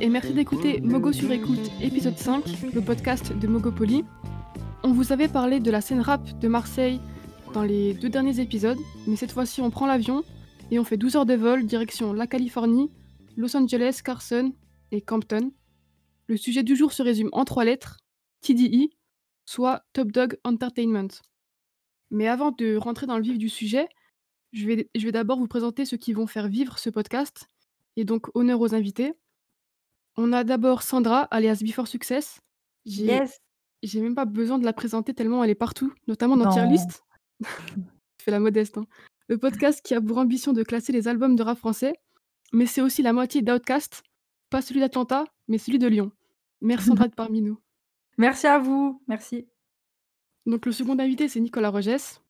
Et merci d'écouter Mogo sur écoute épisode 5, le podcast de Mogopoly. On vous avait parlé de la scène rap de Marseille dans les deux derniers épisodes, mais cette fois-ci on prend l'avion et on fait 12 heures de vol direction la Californie, Los Angeles, Carson et Compton. Le sujet du jour se résume en trois lettres, TDE, soit Top Dog Entertainment. Mais avant de rentrer dans le vif du sujet, je vais, je vais d'abord vous présenter ceux qui vont faire vivre ce podcast, et donc honneur aux invités. On a d'abord Sandra, alias Before Success. J'ai Yes. j'ai même pas besoin de la présenter tellement elle est partout, notamment dans Tier. List. Je fais la modeste. hein. Le podcast qui a pour ambition de classer les albums de rap français, mais c'est aussi la moitié d'Outcast, pas celui d'Atlanta, mais celui de Lyon. Merci Sandra d'être parmi nous. Merci à vous. Merci. Donc le second invité, c'est Nicolas Rogès,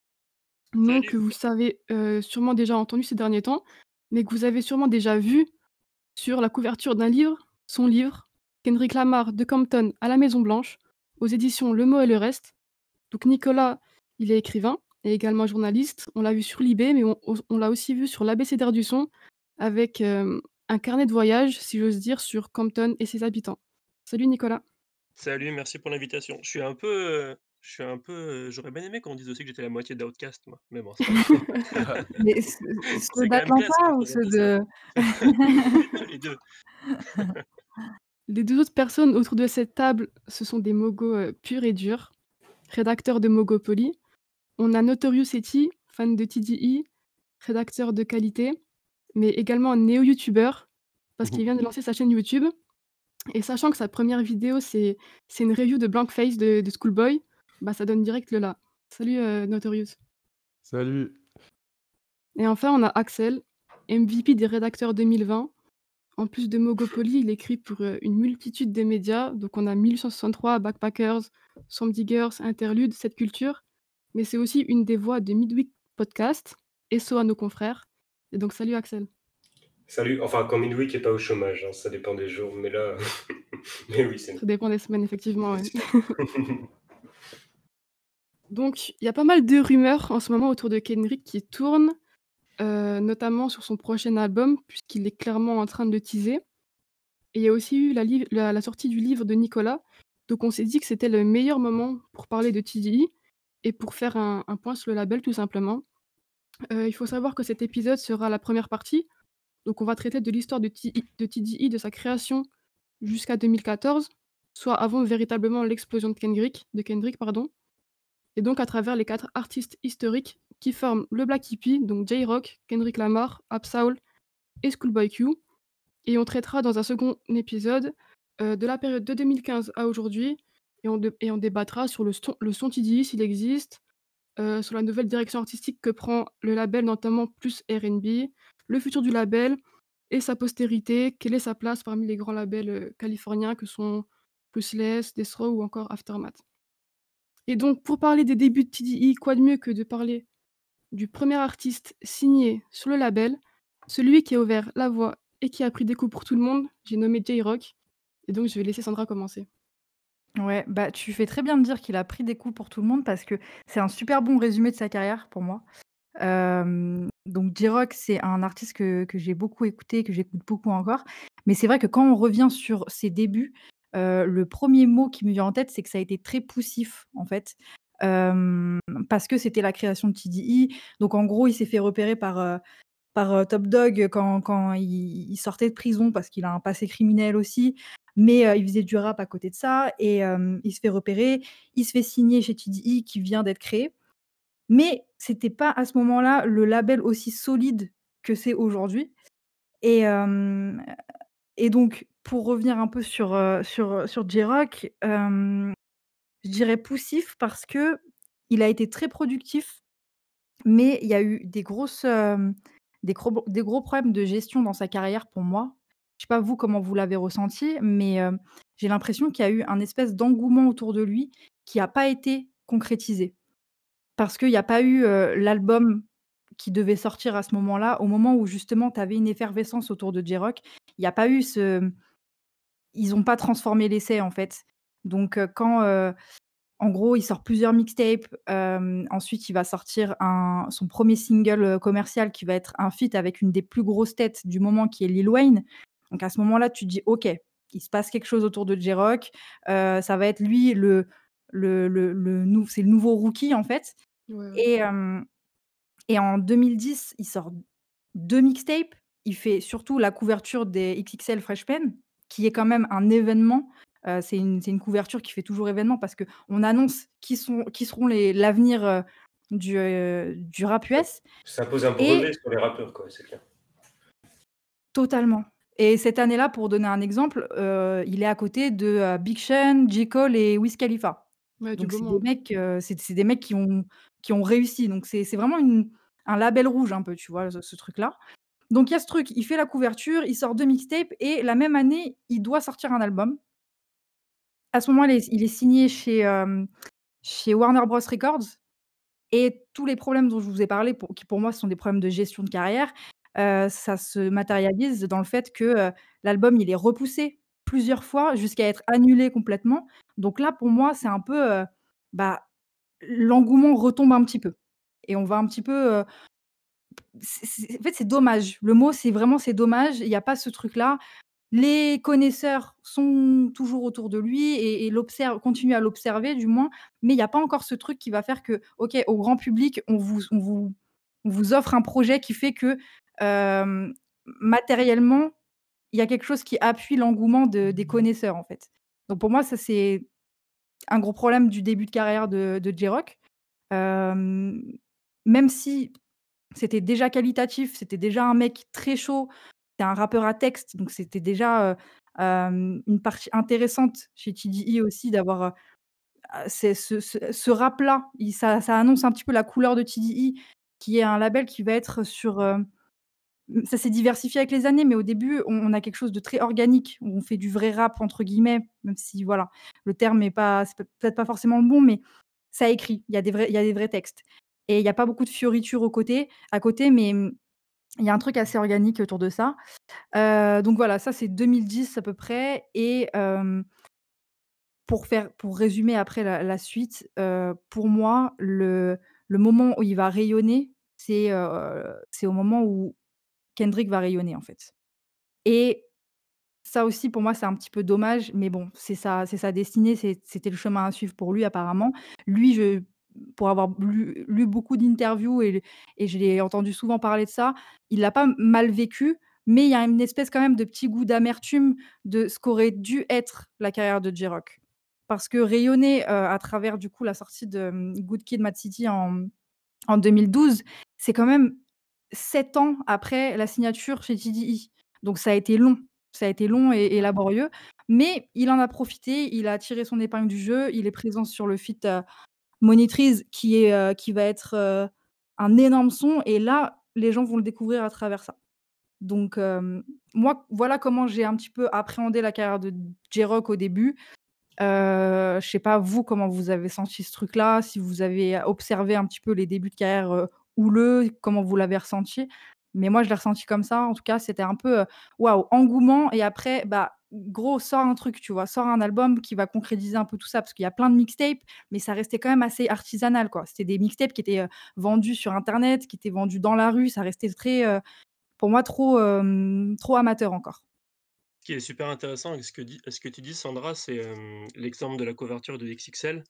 nom que vous savez euh, sûrement déjà entendu ces derniers temps, mais que vous avez sûrement déjà vu sur la couverture d'un livre, son livre, Kendrick Lamar de Compton à la Maison Blanche, aux éditions Le Mot et le Reste. Donc Nicolas, il est écrivain et également journaliste. On l'a vu sur Libé, mais on, l'a aussi vu sur l'ABCDR du son, avec euh, un carnet de voyage, si j'ose dire, sur Compton et ses habitants. Salut Nicolas. Salut, merci pour l'invitation. Je suis un peu. Je suis un peu. J'aurais bien aimé qu'on dise aussi que j'étais la moitié d'Outcast, moi. Mais bon, c'est pas grave. Mais ce- C'est ceux quand même classe d'Atlanta quand ou on ceux dit de. Les deux. Les deux autres personnes autour de cette table, ce sont des mogos euh, purs et durs, rédacteurs de Mogopoly. On a Notorious Eti, fan de TDI, rédacteur de qualité, mais également un néo-youtubeur, parce qu'il vient de lancer sa chaîne YouTube. Et sachant que sa première vidéo, c'est c'est une review de Blankface de, de Schoolboy, bah ça donne direct le là. Salut euh, Notorious. Salut. Et enfin, on a Axel, MVP des rédacteurs 2020. En plus de Mogopoly, il écrit pour euh, une multitude de médias. Donc, on a 1163, Backpackers, Swamp Diggers, Interlude, Cette Culture. Mais c'est aussi une des voix de Midweek Podcast, et so à nos confrères. Et donc, salut Axel. Salut, enfin quand Midweek est pas au chômage, hein, ça dépend des jours, mais là, mais oui, c'est Ça dépend des semaines, effectivement. ouais. Donc, il y a pas mal de rumeurs en ce moment autour de Kendrick qui tournent, euh, notamment sur son prochain album, puisqu'il est clairement en train de le teaser. Et il y a aussi eu la, sortie du livre de Nicolas. Donc, on s'est dit que c'était le meilleur moment pour parler de TDI et pour faire un, point sur le label, tout simplement. Euh, il faut savoir que cet épisode sera la première partie. Donc, on va traiter de l'histoire de, TI de TDI, de sa création jusqu'à 2014, soit avant véritablement l'explosion de Kendrick, de Kendrick pardon et donc à travers les quatre artistes historiques qui forment le Black Hippie, donc J-Rock, Kendrick Lamar, Absaul et Schoolboy Q. Et on traitera dans un second épisode euh, de la période de 2015 à aujourd'hui, et et on débattra sur le son, le son TDI s'il existe, euh, sur la nouvelle direction artistique que prend le label, notamment plus RB, le futur du label et sa postérité, quelle est sa place parmi les grands labels euh, californiens que sont Ruthless, Death Row ou encore Aftermath? Et donc, pour parler des débuts de TDI, quoi de mieux que de parler du premier artiste signé sur le label, celui qui a ouvert la voie et qui a pris des coups pour tout le monde, j'ai nommé J-Rock. Et donc, je vais laisser Sandra commencer. Ouais, bah tu fais très bien de dire qu'il a pris des coups pour tout le monde parce que c'est un super bon résumé de sa carrière pour moi. Euh, donc J-Rock, c'est un artiste que, que j'ai beaucoup écouté, que j'écoute beaucoup encore. Mais c'est vrai que quand on revient sur ses débuts, le premier mot qui me vient en tête, c'est que ça a été très poussif en fait. Parce que c'était la création de TDI. Donc en gros, il s'est fait repérer par, par Top Dog quand, quand il, sortait de prison parce qu'il a un passé criminel aussi. Mais il faisait du rap à côté de ça et il se fait repérer. Il se fait signer chez TDI qui vient d'être créé. Mais c'était pas à ce moment-là le label aussi solide que c'est aujourd'hui. Et, et donc, pour revenir un peu sur, euh, sur, sur J-Rock, euh, je dirais poussif parce que il a été très productif, mais il y a eu des grosses, euh, des gros des gros problèmes de gestion dans sa carrière pour moi. Je sais pas vous comment vous l'avez ressenti, mais j'ai l'impression qu'il y a eu un espèce d'engouement autour de lui qui a pas été concrétisé. Parce qu'il y a pas eu, l'album qui devait sortir à ce moment-là, au moment où justement tu avais une effervescence autour de J-Rock. Il y a pas eu ce ils ont pas transformé l'essai en fait. Donc quand, en gros, il sort plusieurs mixtapes, ensuite il va sortir un son premier single, commercial qui va être un feat avec une des plus grosses têtes du moment qui est Lil Wayne. Donc à ce moment-là, tu te dis: «OK, il se passe quelque chose autour de J-Rock, ça va être lui le le le le c'est le nouveau rookie en fait» Ouais, et et en 2010, il sort 2 mixtapes. Il fait surtout la couverture des XXL Freshman, qui est quand même un événement. Heu, c'est une couverture qui fait toujours événement parce qu'on annonce qui sont qui seront l'avenir, heu, du, heu, du rap US Ça pose un et brevet sur les rappeurs, quoi, c'est clair. totalement et cette année-là, pour donner un exemple, il est à côté de, Big Sean, J. Cole et Wiz Khalifa. Ouais, Donc c'est des monde. mecs, c'est des mecs qui ont qui ont réussi. Donc c'est c'est vraiment une un label rouge un peu, tu vois, ce ce truc-là. Donc il y a ce truc, il fait la couverture, il sort 2 mixtapes et la même année, il doit sortir un album. À ce moment-là, il est il est signé chez, hem, chez Warner Bros Records et tous les problèmes dont je vous ai parlé qui pour moi sont des problèmes de gestion de carrière, heu, ça se matérialise dans le fait que, heu, l'album, il est repoussé plusieurs fois jusqu'à être annulé complètement. Donc là, pour moi, c'est un peu, bah, l'engouement retombe un petit peu et on va un petit peu, en fait, c'est dommage. Le mot, c'est vraiment c'est dommage. Il y a pas ce truc-là. Les connaisseurs sont toujours autour de lui et continuent à l'observer du moins, mais il y a pas encore ce truc qui va faire que, OK, au grand public, on vous on vous on vous offre un projet qui fait que, matériellement, il y a quelque chose qui appuie l'engouement de des connaisseurs, en fait. Donc pour moi, ça, c'est un gros problème du début de carrière de de J-Rock. Même si c'était déjà qualitatif, c'était déjà un mec très chaud, c'était un rappeur à texte, donc c'était déjà, une partie intéressante chez TDE aussi d'avoir, ce rap-là, ça annonce un petit peu la couleur de TDE, qui est un label qui va être sur, mmh, ça s'est diversifié avec les années, mais au début, on a quelque chose de très organique, où on fait du «vrai rap» entre guillemets, même si voilà, le terme est pas peut-être pas forcément le bon, mais ça écrit, a il y a des vrais textes et il y a pas beaucoup de fioritures aux côtés à côté, mais il y a un truc assez organique autour de ça. Donc voilà, ça c'est 2010 à peu près et pour faire pour résumer après la suite, pour moi, le moment où il va rayonner, c'est, au moment où Kendrick va rayonner, en fait et ça aussi pour moi, c'est un petit peu dommage, mais bon, c'est sa sa destinée, c'était le chemin à suivre pour lui apparemment. Lui, je pour avoir lu beaucoup d'interviews et je l'ai entendu souvent parler de ça, il l'a pas mal vécu, mais il y a une espèce quand même de petit goût d'amertume de ce qu'aurait dû être la carrière de J-Rock. Parce que rayonner, heu, à travers du coup la sortie de, mmh, Good Kid, Mad City en en 2012, c'est quand même 7 ans après la signature chez TDE. Donc ça a été long, ça a été long et laborieux, mais il en a profité, il a tiré son épingle du jeu, il est présent sur le feat, heu, Monitrize qui est, heu, qui va être, heu, un énorme son et là, les gens vont le découvrir à travers ça. Donc hem, moi, voilà comment j'ai un petit peu appréhendé la carrière de J-Rock au début. Heu, je sais pas vous, comment vous avez senti ce truc-là? Si vous avez observé un petit peu les débuts de carrière, houleux, comment vous l'avez ressenti? Mais moi, je l'ai ressenti comme ça, en tout cas, c'était un peu, waouh, engouement et après, bah, gros, sors un truc, tu vois? Sors un album qui va concrétiser un peu tout ça, parce qu'il y a plein de mixtapes, mais ça restait quand même assez artisanal, quoi. C'était des mixtapes qui étaient, heu, vendus sur internet, qui étaient vendus dans la rue, ça restait très, heu, pour moi, trop, hem, trop amateur encore. Ce qui est super intéressant avec ce que tu dis Sandra, c'est, l'exemple de la couverture de XXL.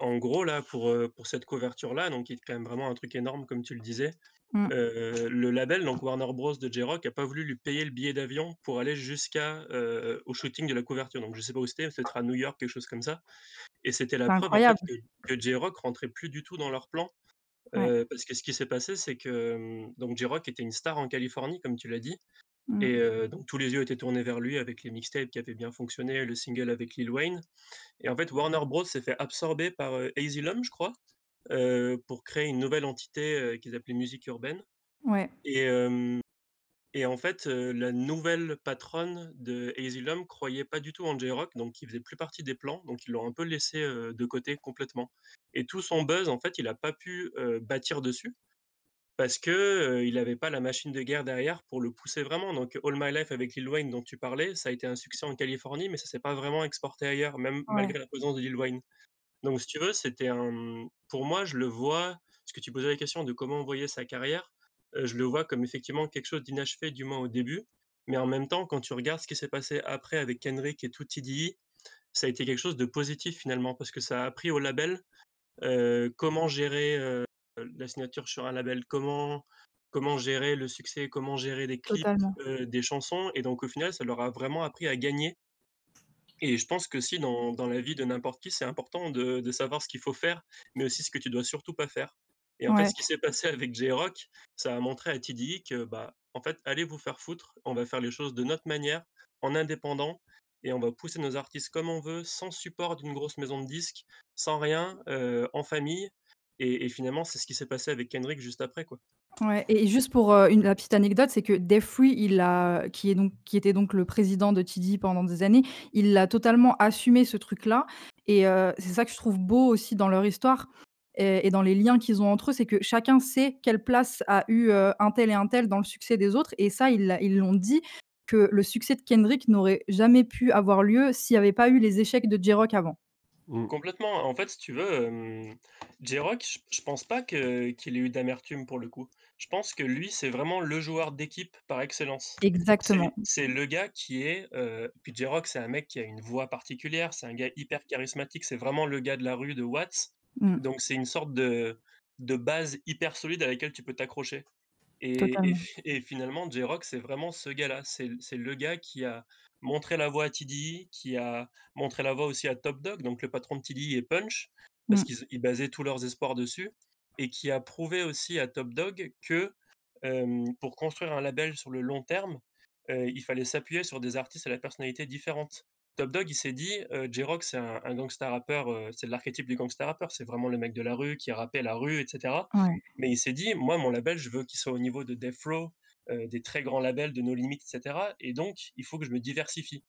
En gros là, pour cette couverture-là, donc qui est quand même vraiment un truc énorme comme tu le disais, Mmh. heu, le label, donc Warner Bros de J-Rock a pas voulu lui payer le billet d'avion pour aller jusqu'à, heu, au shooting de la couverture. Donc je sais pas où c'était, peut-être à New York, quelque chose comme ça et c'était la preuve en fait incroyable. que que J-Rock rentrait plus du tout dans leur plan. Ouais. Heu, parce que ce qui s'est passé, c'est que, hem, donc J-Rock était une star en Californie, comme tu l'as dit Mmh. et donc tous les yeux étaient tournés vers lui avec les mixtapes qui avaient bien fonctionné, le single avec Lil Wayne et en fait, Warner Bros s'est fait absorber par, Asylum, je crois, pour créer une nouvelle entité, heu, qu'ils appelaient Musique Urbaine Ouais. Et en fait, la nouvelle patronne de Asylum croyait pas du tout en J-Rock, donc il faisait plus partie des plans, donc ils l'ont un peu laissé, de côté complètement et tout son buzz, en fait, il a pas pu, bâtir dessus parce que, heu, il avait pas la machine de guerre derrière pour le pousser vraiment. Donc All My Life avec Lil Wayne dont tu parlais, ça a été un succès en Californie, mais ça s'est pas vraiment exporté ailleurs, même Ouais. malgré la présence de Lil Wayne. Donc si tu veux, c'était un, pour moi, je le vois parce que tu posais la question de comment on voyait sa carrière, heu, je le vois comme effectivement quelque chose d'inachevé, du moins au début, mais en même temps, quand tu regardes ce qui s'est passé après avec Kendrick et tout TDE, ça a été quelque chose de positif finalement parce que ça a appris au label, heu, comment gérer, heu, la signature sur un label, comment comment gérer le succès, comment gérer des clips, des chansons. Et donc au final, ça leur a vraiment appris à gagner et je pense qu'aussi dans dans la vie de n'importe qui, c'est important de de savoir ce qu'il faut faire, mais aussi ce que tu dois surtout pas faire. Et en fait, ce qui s'est passé avec J-Rock, ça a montré à TDE que, bah, en fait, allez vous faire foutre, on va faire les choses de notre manière, en indépendant et on va pousser nos artistes comme on veut, sans support d'une grosse maison de disques, sans rien, heu, en famille et finalement, c'est ce qui s'est passé avec Kendrick juste après, quoi. Ouais et juste pour, heu, une la petite anecdote, c'est que Def Free, il l'a qui est donc qui était donc le président de TDE pendant des années, il l'a totalement assumé ce truc-là et heu, c'est ça que je trouve beau aussi dans leur histoire et dans les liens qu'ils ont entre eux, c'est que chacun sait quelle place a eu, heu, un tel et un tel dans le succès des autres et ça, ils ils l'ont dit que le succès de Kendrick n'aurait jamais pu avoir lieu s'il y avait pas eu les échecs de J-Rock avant. Mmh. Complètement. En fait, si tu veux, hem, J-Rock, je je pense pas que qu'il ait eu d'amertume pour le coup. Je pense que lui, c'est vraiment le joueur d'équipe par excellence. Exactement. c'est le gars qui est, puis J-Rock, c'est un mec qui a une voix particulière, c'est un gars hyper charismatique, c'est vraiment le gars de la rue de Watts. Mmh. Donc c'est une sorte de de base hyper solide à laquelle tu peux t'accrocher et et finalement, J-Rock, c'est vraiment ce gars-là. C'est c'est le gars qui a montré la voie à TDE, qui a montré la voie aussi à Top Dawg, donc le patron de TDE et Punch, parce Mmh. qu'ils basaient tous leurs espoirs dessus et qui a prouvé aussi à Top Dawg que, pour construire un label sur le long terme, il fallait s'appuyer sur des artistes à la personnalité différente. Top Dawg, il s'est dit, heu: «J-Rock, c'est un un gangsta rappeur, c'est l'archétype du gangsta rappeur, c'est vraiment le mec de la rue qui rappait la rue et cetera». Ouais. Mais il s'est dit: «Moi, mon label, je veux qu'il soit au niveau de Death Row, heu, des très grands labels de No Limit et cetera et donc il faut que je me diversifie»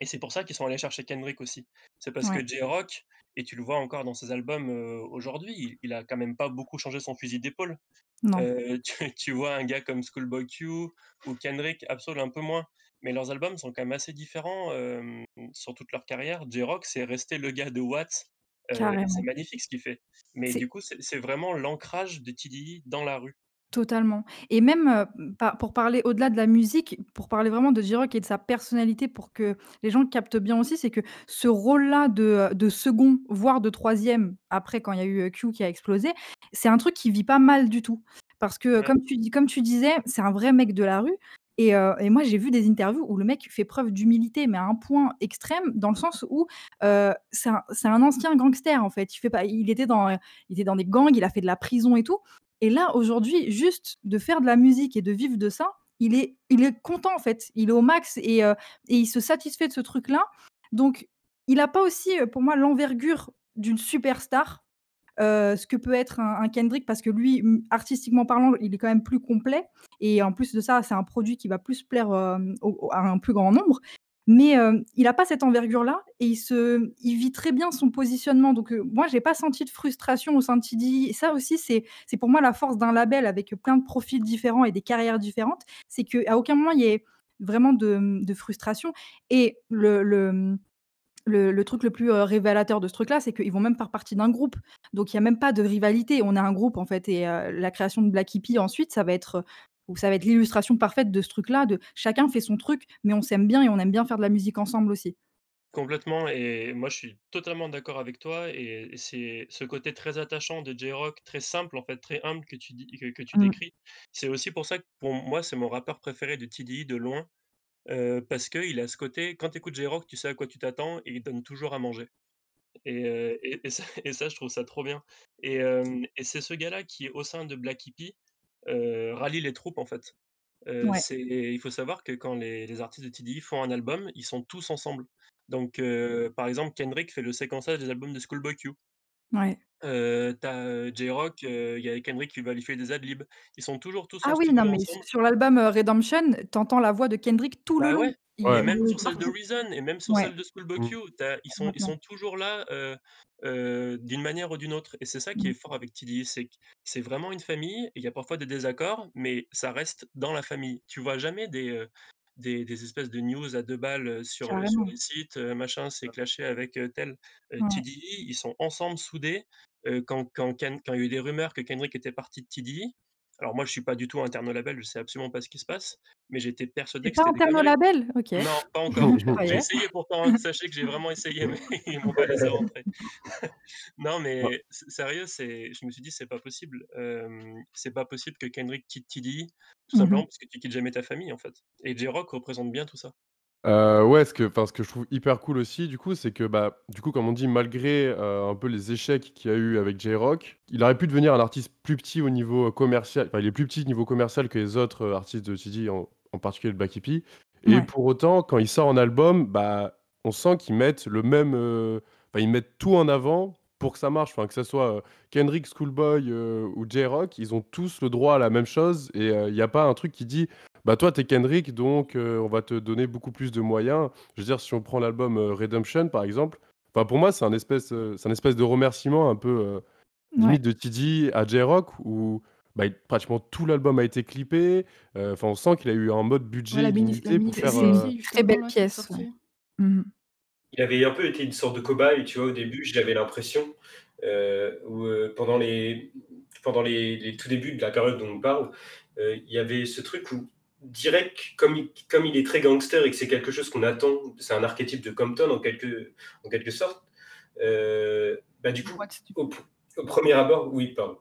et c'est pour ça qu'ils sont allés chercher Kendrick aussi. C'est parce Ouais. que J-Rock et tu le vois encore dans ses albums, heu, aujourd'hui, il il a quand même pas beaucoup changé son fusil d'épaule. Heu, tu tu vois un gars comme Schoolboy Q ou Kendrick, Ab-Soul un peu moins, mais leurs albums sont quand même assez différents, sur toute leur carrière. J-Rock, c'est resté le gars de Watts, c'est magnifique ce qu'il fait. Mais du coup, c'est vraiment l'ancrage de TDE dans la rue. Totalement et même, pa pour parler au-delà de la musique, pour parler vraiment de J-Rock et de sa personnalité pour que les gens captent bien aussi, c'est que ce rôle-là de, de 2nd, voire de 3e, après quand il y a eu, heu, Q qui a explosé, c'est un truc qu'il vit pas mal du tout. Parce que, comme tu dis comme tu disais, c'est un vrai mec de la rue et moi j'ai vu des interviews où le mec fait preuve d'humilité, mais à un point extrême, dans le sens où, c'est un c'est un ancien gangster en fait. Il fait pas il était dans, heu, il était dans des gangs, il a fait de la prison et tout et là aujourd'hui, juste de faire de la musique et de vivre de ça, il est il est content en fait. Il est au max et heu et il se satisfait de ce truc-là. Donc il a pas aussi, heu, pour moi l'envergure d'une superstar, heu, ce que peut être un Kendrick parce que lui, artistiquement parlant, il est quand même plus complet et en plus de ça, c'est un produit qui va plus plaire, à un plus grand nombre. Mais, hem, il a pas cette envergure-là et il se vit très bien son positionnement. Donc, heu, moi j'ai pas senti de frustration au sein de et ça aussi c'est pour moi la force d'un label avec, plein de profils différents et des carrières différentes. C'est qu'à aucun moment il y ait vraiment de, frustration et le truc le plus, heu, révélateur de ce truc-là, c'est qu'ils vont même faire partie d'un groupe. Donc il y a même pas de rivalité. On est un groupe en fait et la création de Black Hippy ensuite, ça va être, ou ça va être l'illustration parfaite de ce truc-là, de chacun fait son truc, mais on s'aime bien et on aime bien faire de la musique ensemble aussi. Complètement et moi je suis totalement d'accord avec toi et c'est ce côté très attachant de J-Rock, très simple en fait, très humble que tu dis que que tu Mmh. décris. C'est aussi pour ça que pour moi, c'est mon rappeur préféré de TDE de loin, heu, parce qu'il a ce côté, quand tu écoutes J-Rock, tu sais à quoi tu t'attends et il donne toujours à manger et et et ça et ça je trouve ça trop bien et c'est ce gars-là qui, au sein de Black Hippy, heu, rallie les troupes en fait. Ouais. c'est il faut savoir que quand les les artistes de TDE font un album, ils sont tous ensemble. Donc heu, par exemple, Kendrick fait le séquençage des albums de Schoolboy Q. Ouais. Heu, tu as, J-Rock, il y a Kendrick qui va lui faire des ad libs. Ils sont toujours tous Ah en oui, non, studio mais ensemble. sur l'album, heu, Redemption, tu entends la voix de Kendrick tout le Bah, long. ouais Il et Ouais. même sur celle de. Reason et même sur Ouais. celle de Schoolboy Mmh. Q, ils sont ils Complètement. sont toujours là, d'une manière ou d'une autre et c'est ça qui Mmh. est fort avec TDE, c'est que c'est vraiment une famille et il y a parfois des désaccords, mais ça reste dans la famille. Tu vois jamais des, des des espèces de news à 2 balles, sur, heu, sur Carrément. les sites, machin s'est clashé avec, tel. Ouais. TDE, ils sont ensemble soudés. Quand quand Ken quand il y a eu des rumeurs que Kendrick était parti de TDE, alors moi je suis pas du tout interne au label, je sais absolument pas ce qui se passe, mais j'étais persuadé que pas c'était des interne au label? OK. Non, pas encore. J'ai essayé pourtant, hein, sachez que j'ai vraiment essayé, mais ils m'ont pas laissé rentrer. Non, Ouais. mais s sérieux, c'est je me suis dit: «C'est pas possible, hem, c'est pas possible que Kendrick quitte TDE», tout Mmh mh. simplement parce que tu quittes jamais ta famille, en fait et J-Rock représente bien tout ça. Heu, ouais, ce que enfin, ce que je trouve hyper cool aussi, du coup, c'est que, bah, du coup, comme on dit, malgré, heu, un peu les échecs qu'il y a eu avec J-Rock, il aurait pu devenir un artiste plus petit au niveau, heu, commercial. Enfin, il est plus petit niveau commercial que les autres, heu, artistes de TDE, en en particulier de Black Hippy et Ouais. pour autant, quand il sort un album, bah, on sent qu'ils mettent le même, heu, enfin, ils mettent tout en avant pour que ça marche. Enfin, que ça soit, heu, Kendrick, Schoolboy, heu, ou J-Rock, ils ont tous le droit à la même chose et heu, il y a pas un truc qui dit: «Bah, toi, tu es Kendrick, donc heu, on va te donner beaucoup plus de moyens». Je veux dire, si on prend l'album, heu, Redemption, par exemple, enfin, pour moi, c'est un espèce, heu, c'est un espèce de remerciement un peu, heu, Ouais. limite de TDE à J-Rock où, bah, il pratiquement tout l'album a été clippé. Heu, enfin, on sent qu'il a eu un mode Ouais, budget la mini la illimité pour mini C'est faire, c'est série une heu très justement belle là qui est pièce, ouais. sortie. Mmh mh. Il avait un peu été une sorte de cobaye, tu vois? Au début, j'avais l'impression, heu, où, heu, pendant les pendant les les tout débuts de la période dont on parle, heu, il y avait ce truc où direct, comme il comme il est très gangster et que c'est quelque chose qu'on attend, c'est un archétype de Compton en quelque en quelque sorte, heu, bah, du coup, au premier abord oui, pardon.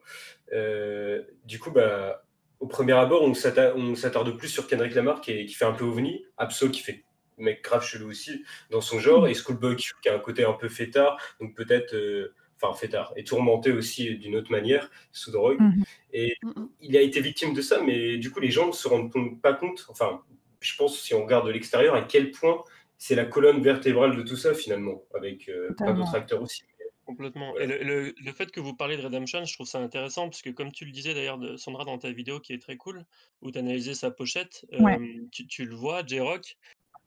Heu, du coup, bah, au premier abord, on s'atta on s'attarde plus sur Kendrick Lamar qui est qui fait un peu ovni, Ab-Soul qui fait mec grave chelou aussi dans son genre Mmh. et Schoolboy Q qui a un côté un peu fêtard, donc peut-être, heu, enfin fêtard et tourmenté aussi d'une autre manière, sous drogue Mmh mh. et Mmh mh. il a été victime de ça, mais du coup, les gens ne se rendent pas compte, enfin, je pense si on regarde de l'extérieur, à quel point c'est la colonne vertébrale de tout ça finalement, avec, heu, plein d'autres acteurs aussi, Complètement et le le le fait que vous parliez de Redemption, je trouve ça intéressant parce que comme tu le disais d'ailleurs Sandra dans ta vidéo qui est très cool, où tu analysais sa pochette, Ouais. hem, tu tu le vois, J-Rock,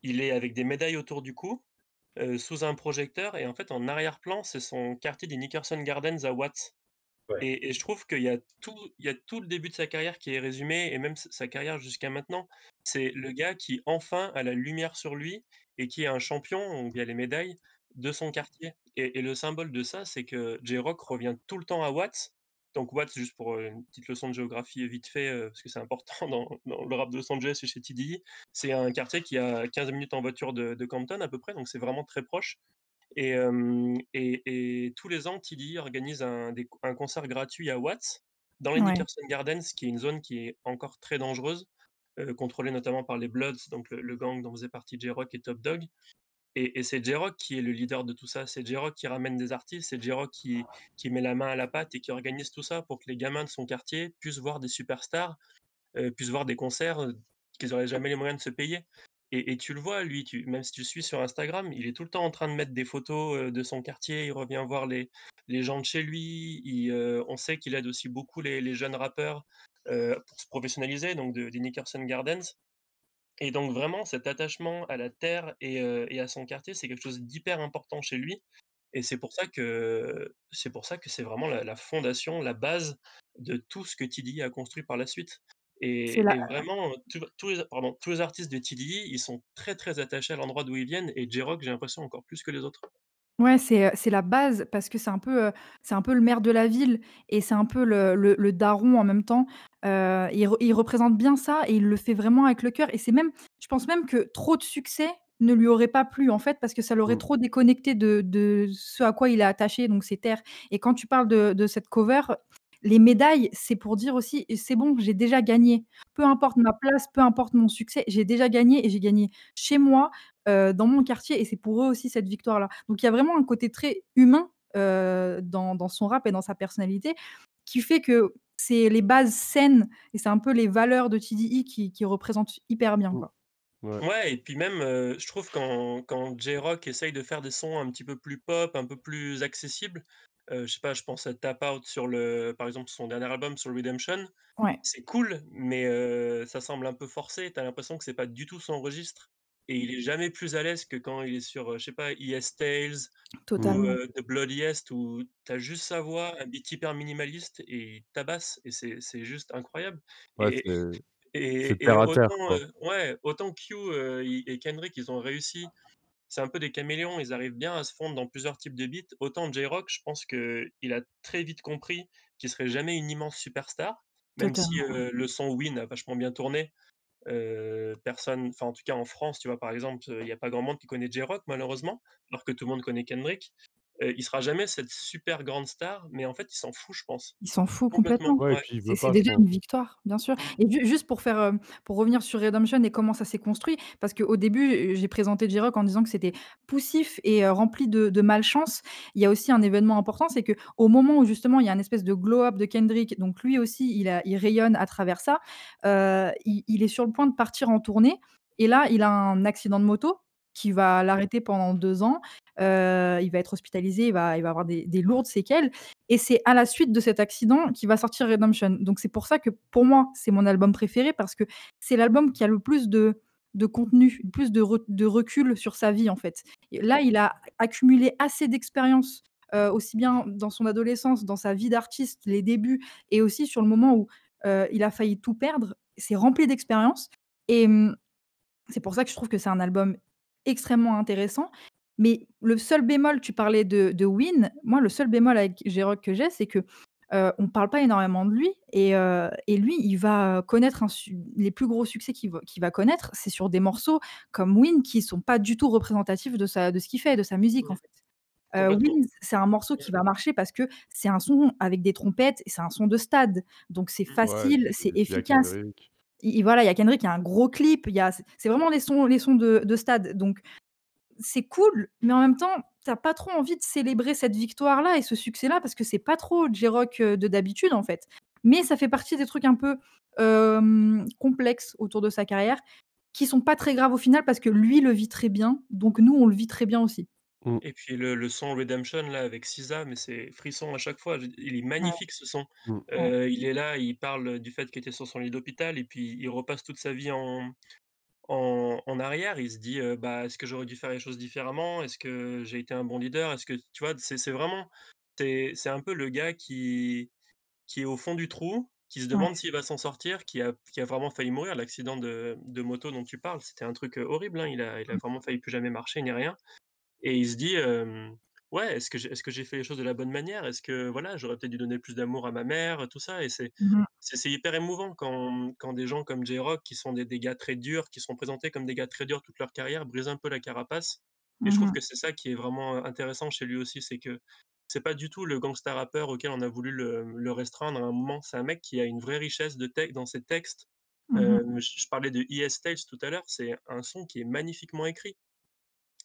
il est avec des médailles autour du cou, sous un projecteur et en fait, en arrière-plan, c'est son quartier des Nickerson Gardens à Watts Ouais. et et je trouve qu'il y a tout il y a tout le début de sa carrière qui est résumé et même sa carrière jusqu'à maintenant. C'est le gars qui enfin a la lumière sur lui et qui est un champion, via les médailles, de son quartier et et le symbole de ça, c'est que J-Rock revient tout le temps à Watts. Donc Watts, juste pour, heu, une petite leçon de géographie vite fait, heu, parce que c'est important dans dans le rap de Los Angeles et chez TDE. C'est un quartier qui à 15 minutes en voiture de de Compton à peu près, donc c'est vraiment très proche et hem et et tous les ans, TDE organise un des co un concert gratuit à Watts, dans les Ouais. Nickerson Gardens, qui est une zone qui est encore très dangereuse, heu, contrôlée notamment par les Bloods, donc le le gang dont faisait partie J-Rock et Top Dawg et et c'est J-Rock qui est le leader de tout ça. C'est J-Rock qui ramène des artistes, c'est J-Rock qui qui met la main à la pâte et qui organise tout ça pour que les gamins de son quartier puissent voir des superstars, heu, puissent voir des concerts, heu, qu'ils auraient jamais les moyens de se payer et et tu le vois lui, tu même si tu le suis sur Instagram, il est tout le temps en train de mettre des photos, heu, de son quartier. Il revient voir les les gens de chez lui. Il, on sait qu'il aide aussi beaucoup les les jeunes rappeurs, pour se professionnaliser, donc de des Nickerson Gardens et donc vraiment cet attachement à la terre et à son quartier, c'est quelque chose d'hyper important chez lui et c'est pour ça que c'est pour ça que c'est vraiment la la fondation, la base de tout ce que TDE a construit par la suite et vraiment, tous les pardon, tous les artistes de TDE, ils sont très, très attachés à l'endroit d'où ils viennent et J-Rock, j'ai l'impression encore plus que les autres. Ouais, c'est, heu, c'est la base parce que c'est un peu, heu, c'est un peu le maire de la ville et c'est un peu le le le daron en même temps. Heu, il re il représente bien ça et il le fait vraiment avec le cœur et c'est même je pense même que trop de succès ne lui aurait pas plu, en fait, parce que ça l'aurait Mmh. trop déconnecté de de ce à quoi il est attaché, donc ses terres et quand tu parles de de cette cover, les médailles, c'est pour dire aussi: «C'est bon, j'ai déjà gagné. Peu importe ma place, peu importe mon succès, j'ai déjà gagné et j'ai gagné chez moi, heu, dans mon quartier» et c'est pour eux aussi cette victoire-là. Donc il y a vraiment un côté très humain, heu, dans dans son rap et dans sa personnalité qui fait que c'est les bases saines et c'est un peu les valeurs de TDE qui qui représentent hyper bien, Mmh. quoi. Ouais. Ouais et puis même, heu, je trouve quand quand J-Rock essaye de faire des sons un petit peu plus pop, un peu plus accessibles, Je sais pas, je pense à Tap Out sur le par exemple, son dernier album sur Redemption. Ouais. C'est cool, mais ça semble un peu forcé. Tu as l'impression que c'est pas du tout son registre et il est jamais plus à l'aise que quand il est sur, je sais pas, ES Tales ou Totalement. heu, The Bloodiest où tu as juste sa voix, un beat hyper minimaliste et il tabasse et c'est juste incroyable Ouais, et et autant, ouais, autant Q, et Kendrick, ils ont réussi c'est un peu des caméléons, ils arrivent bien à se fondre dans plusieurs types de beats. Autant J-Rock, je pense qu'il a très vite compris qu'il serait jamais une immense superstar, même si, le son Win a vachement bien tourné. Personne enfin, en tout cas en France, tu vois, par exemple, il y a pas grand monde qui connaît J-Rock malheureusement, alors que tout le monde connaît Kendrick. Heu, il sera jamais cette super grande star, mais en fait, il s'en fout, je pense. Il s'en fout Complètement, complètement. Ouais et ouais. puis il C'est veut c'est pas, je déjà une victoire, bien sûr Mmh. et ju juste pour faire, pour revenir sur Redemption et comment ça s'est construit, parce qu'au début, heu, j'ai présenté J-Rock en disant que c'était poussif et heu, rempli de de malchance. Il y a aussi un événement important, c'est qu'au moment où justement il y a un espèce de glow up de Kendrick, donc lui aussi il a il rayonne à travers ça, il il est sur le point de partir en tournée et là, il a un accident de moto qui va l'arrêter pendant 2 ans. Il va être hospitalisé, il va avoir des des lourdes séquelles et c'est à la suite de cet accident qu'il va sortir Redemption. Donc c'est pour ça que pour moi, c'est mon album préféré parce que c'est l'album qui a le plus de de contenu, plus de re de recul sur sa vie, en fait. Là, il a accumulé assez d'expérience, aussi bien dans son adolescence, dans sa vie d'artiste, les débuts et aussi sur le moment où, il a failli tout perdre. C'est rempli d'expérience et mmh, c'est pour ça que je trouve que c'est un album extrêmement intéressant. Mais le seul bémol, tu parlais de de Win, moi le seul bémol avec J-Rock que j'ai, c'est que, heu, on parle pas énormément de lui et et lui, il va connaître un les plus gros succès qu'il va connaître, c'est sur des morceaux comme Win qui sont pas du tout représentatifs de sa de ce qu'il fait, de sa musique, Mmh. en fait. Complètement. Win, c'est un morceau qui va marcher parce que c'est un son avec des trompettes et c'est un son de stade. Donc c'est. Ouais facile, c'est efficace. I i voilà, il y a Kendrick, il y a un gros clip, il y a c'est vraiment les sons les sons de de stade. Donc c'est cool, mais en même temps, tu as pas trop envie de célébrer cette victoire-là et ce succès-là parce que c'est pas trop J-Rock, heu, de d'habitude, en fait. Mais ça fait partie des trucs un peu, complexes autour de sa carrière, qui sont pas très graves au final parce que lui le vit très bien, donc nous, on le vit très bien aussi. Mmh. Et puis le le son Redemption là avec SZA, mais c'est frisson à chaque fois. Il est magnifique ce son. Ouais. Heu, il est là, il parle du fait qu'il était sur son lit d'hôpital et puis il repasse toute sa vie en en en arrière. Il se dit, «Bah, est-ce que j'aurais dû faire les choses différemment? Est-ce que j'ai été un bon leader? Est-ce que» tu vois? C'est vraiment c'est c'est un peu le gars qui qui est au fond du trou, qui se demande s'il va s'en sortir, qui a qui a vraiment failli mourir. L'accident de de moto dont tu parles, c'était un truc, horrible, hein. Il a il a Mmh. vraiment failli plus jamais marcher ni rien et il se dit, «Ouais, est-ce que j'ai est-ce que j'ai fait les choses de la bonne manière? Est-ce que voilà, j'aurais peut-être dû donner plus d'amour à ma mère?» tout ça? et c'est Mmh mh. c'est c'est hyper émouvant quand quand des gens comme J-Rock qui sont des des gars très durs, qui sont présentés comme des gars très durs toute leur carrière, brisent un peu la carapace et je Mmh trouve mh. que c'est ça qui est vraiment, intéressant chez lui aussi. C'est que c'est pas du tout le gangsta rappeur auquel on a voulu le le restreindre à un moment. C'est un mec qui a une vraie richesse de tec dans ses textes. Mmh je je parlais de ES Tales tout à l'heure, c'est un son qui est magnifiquement écrit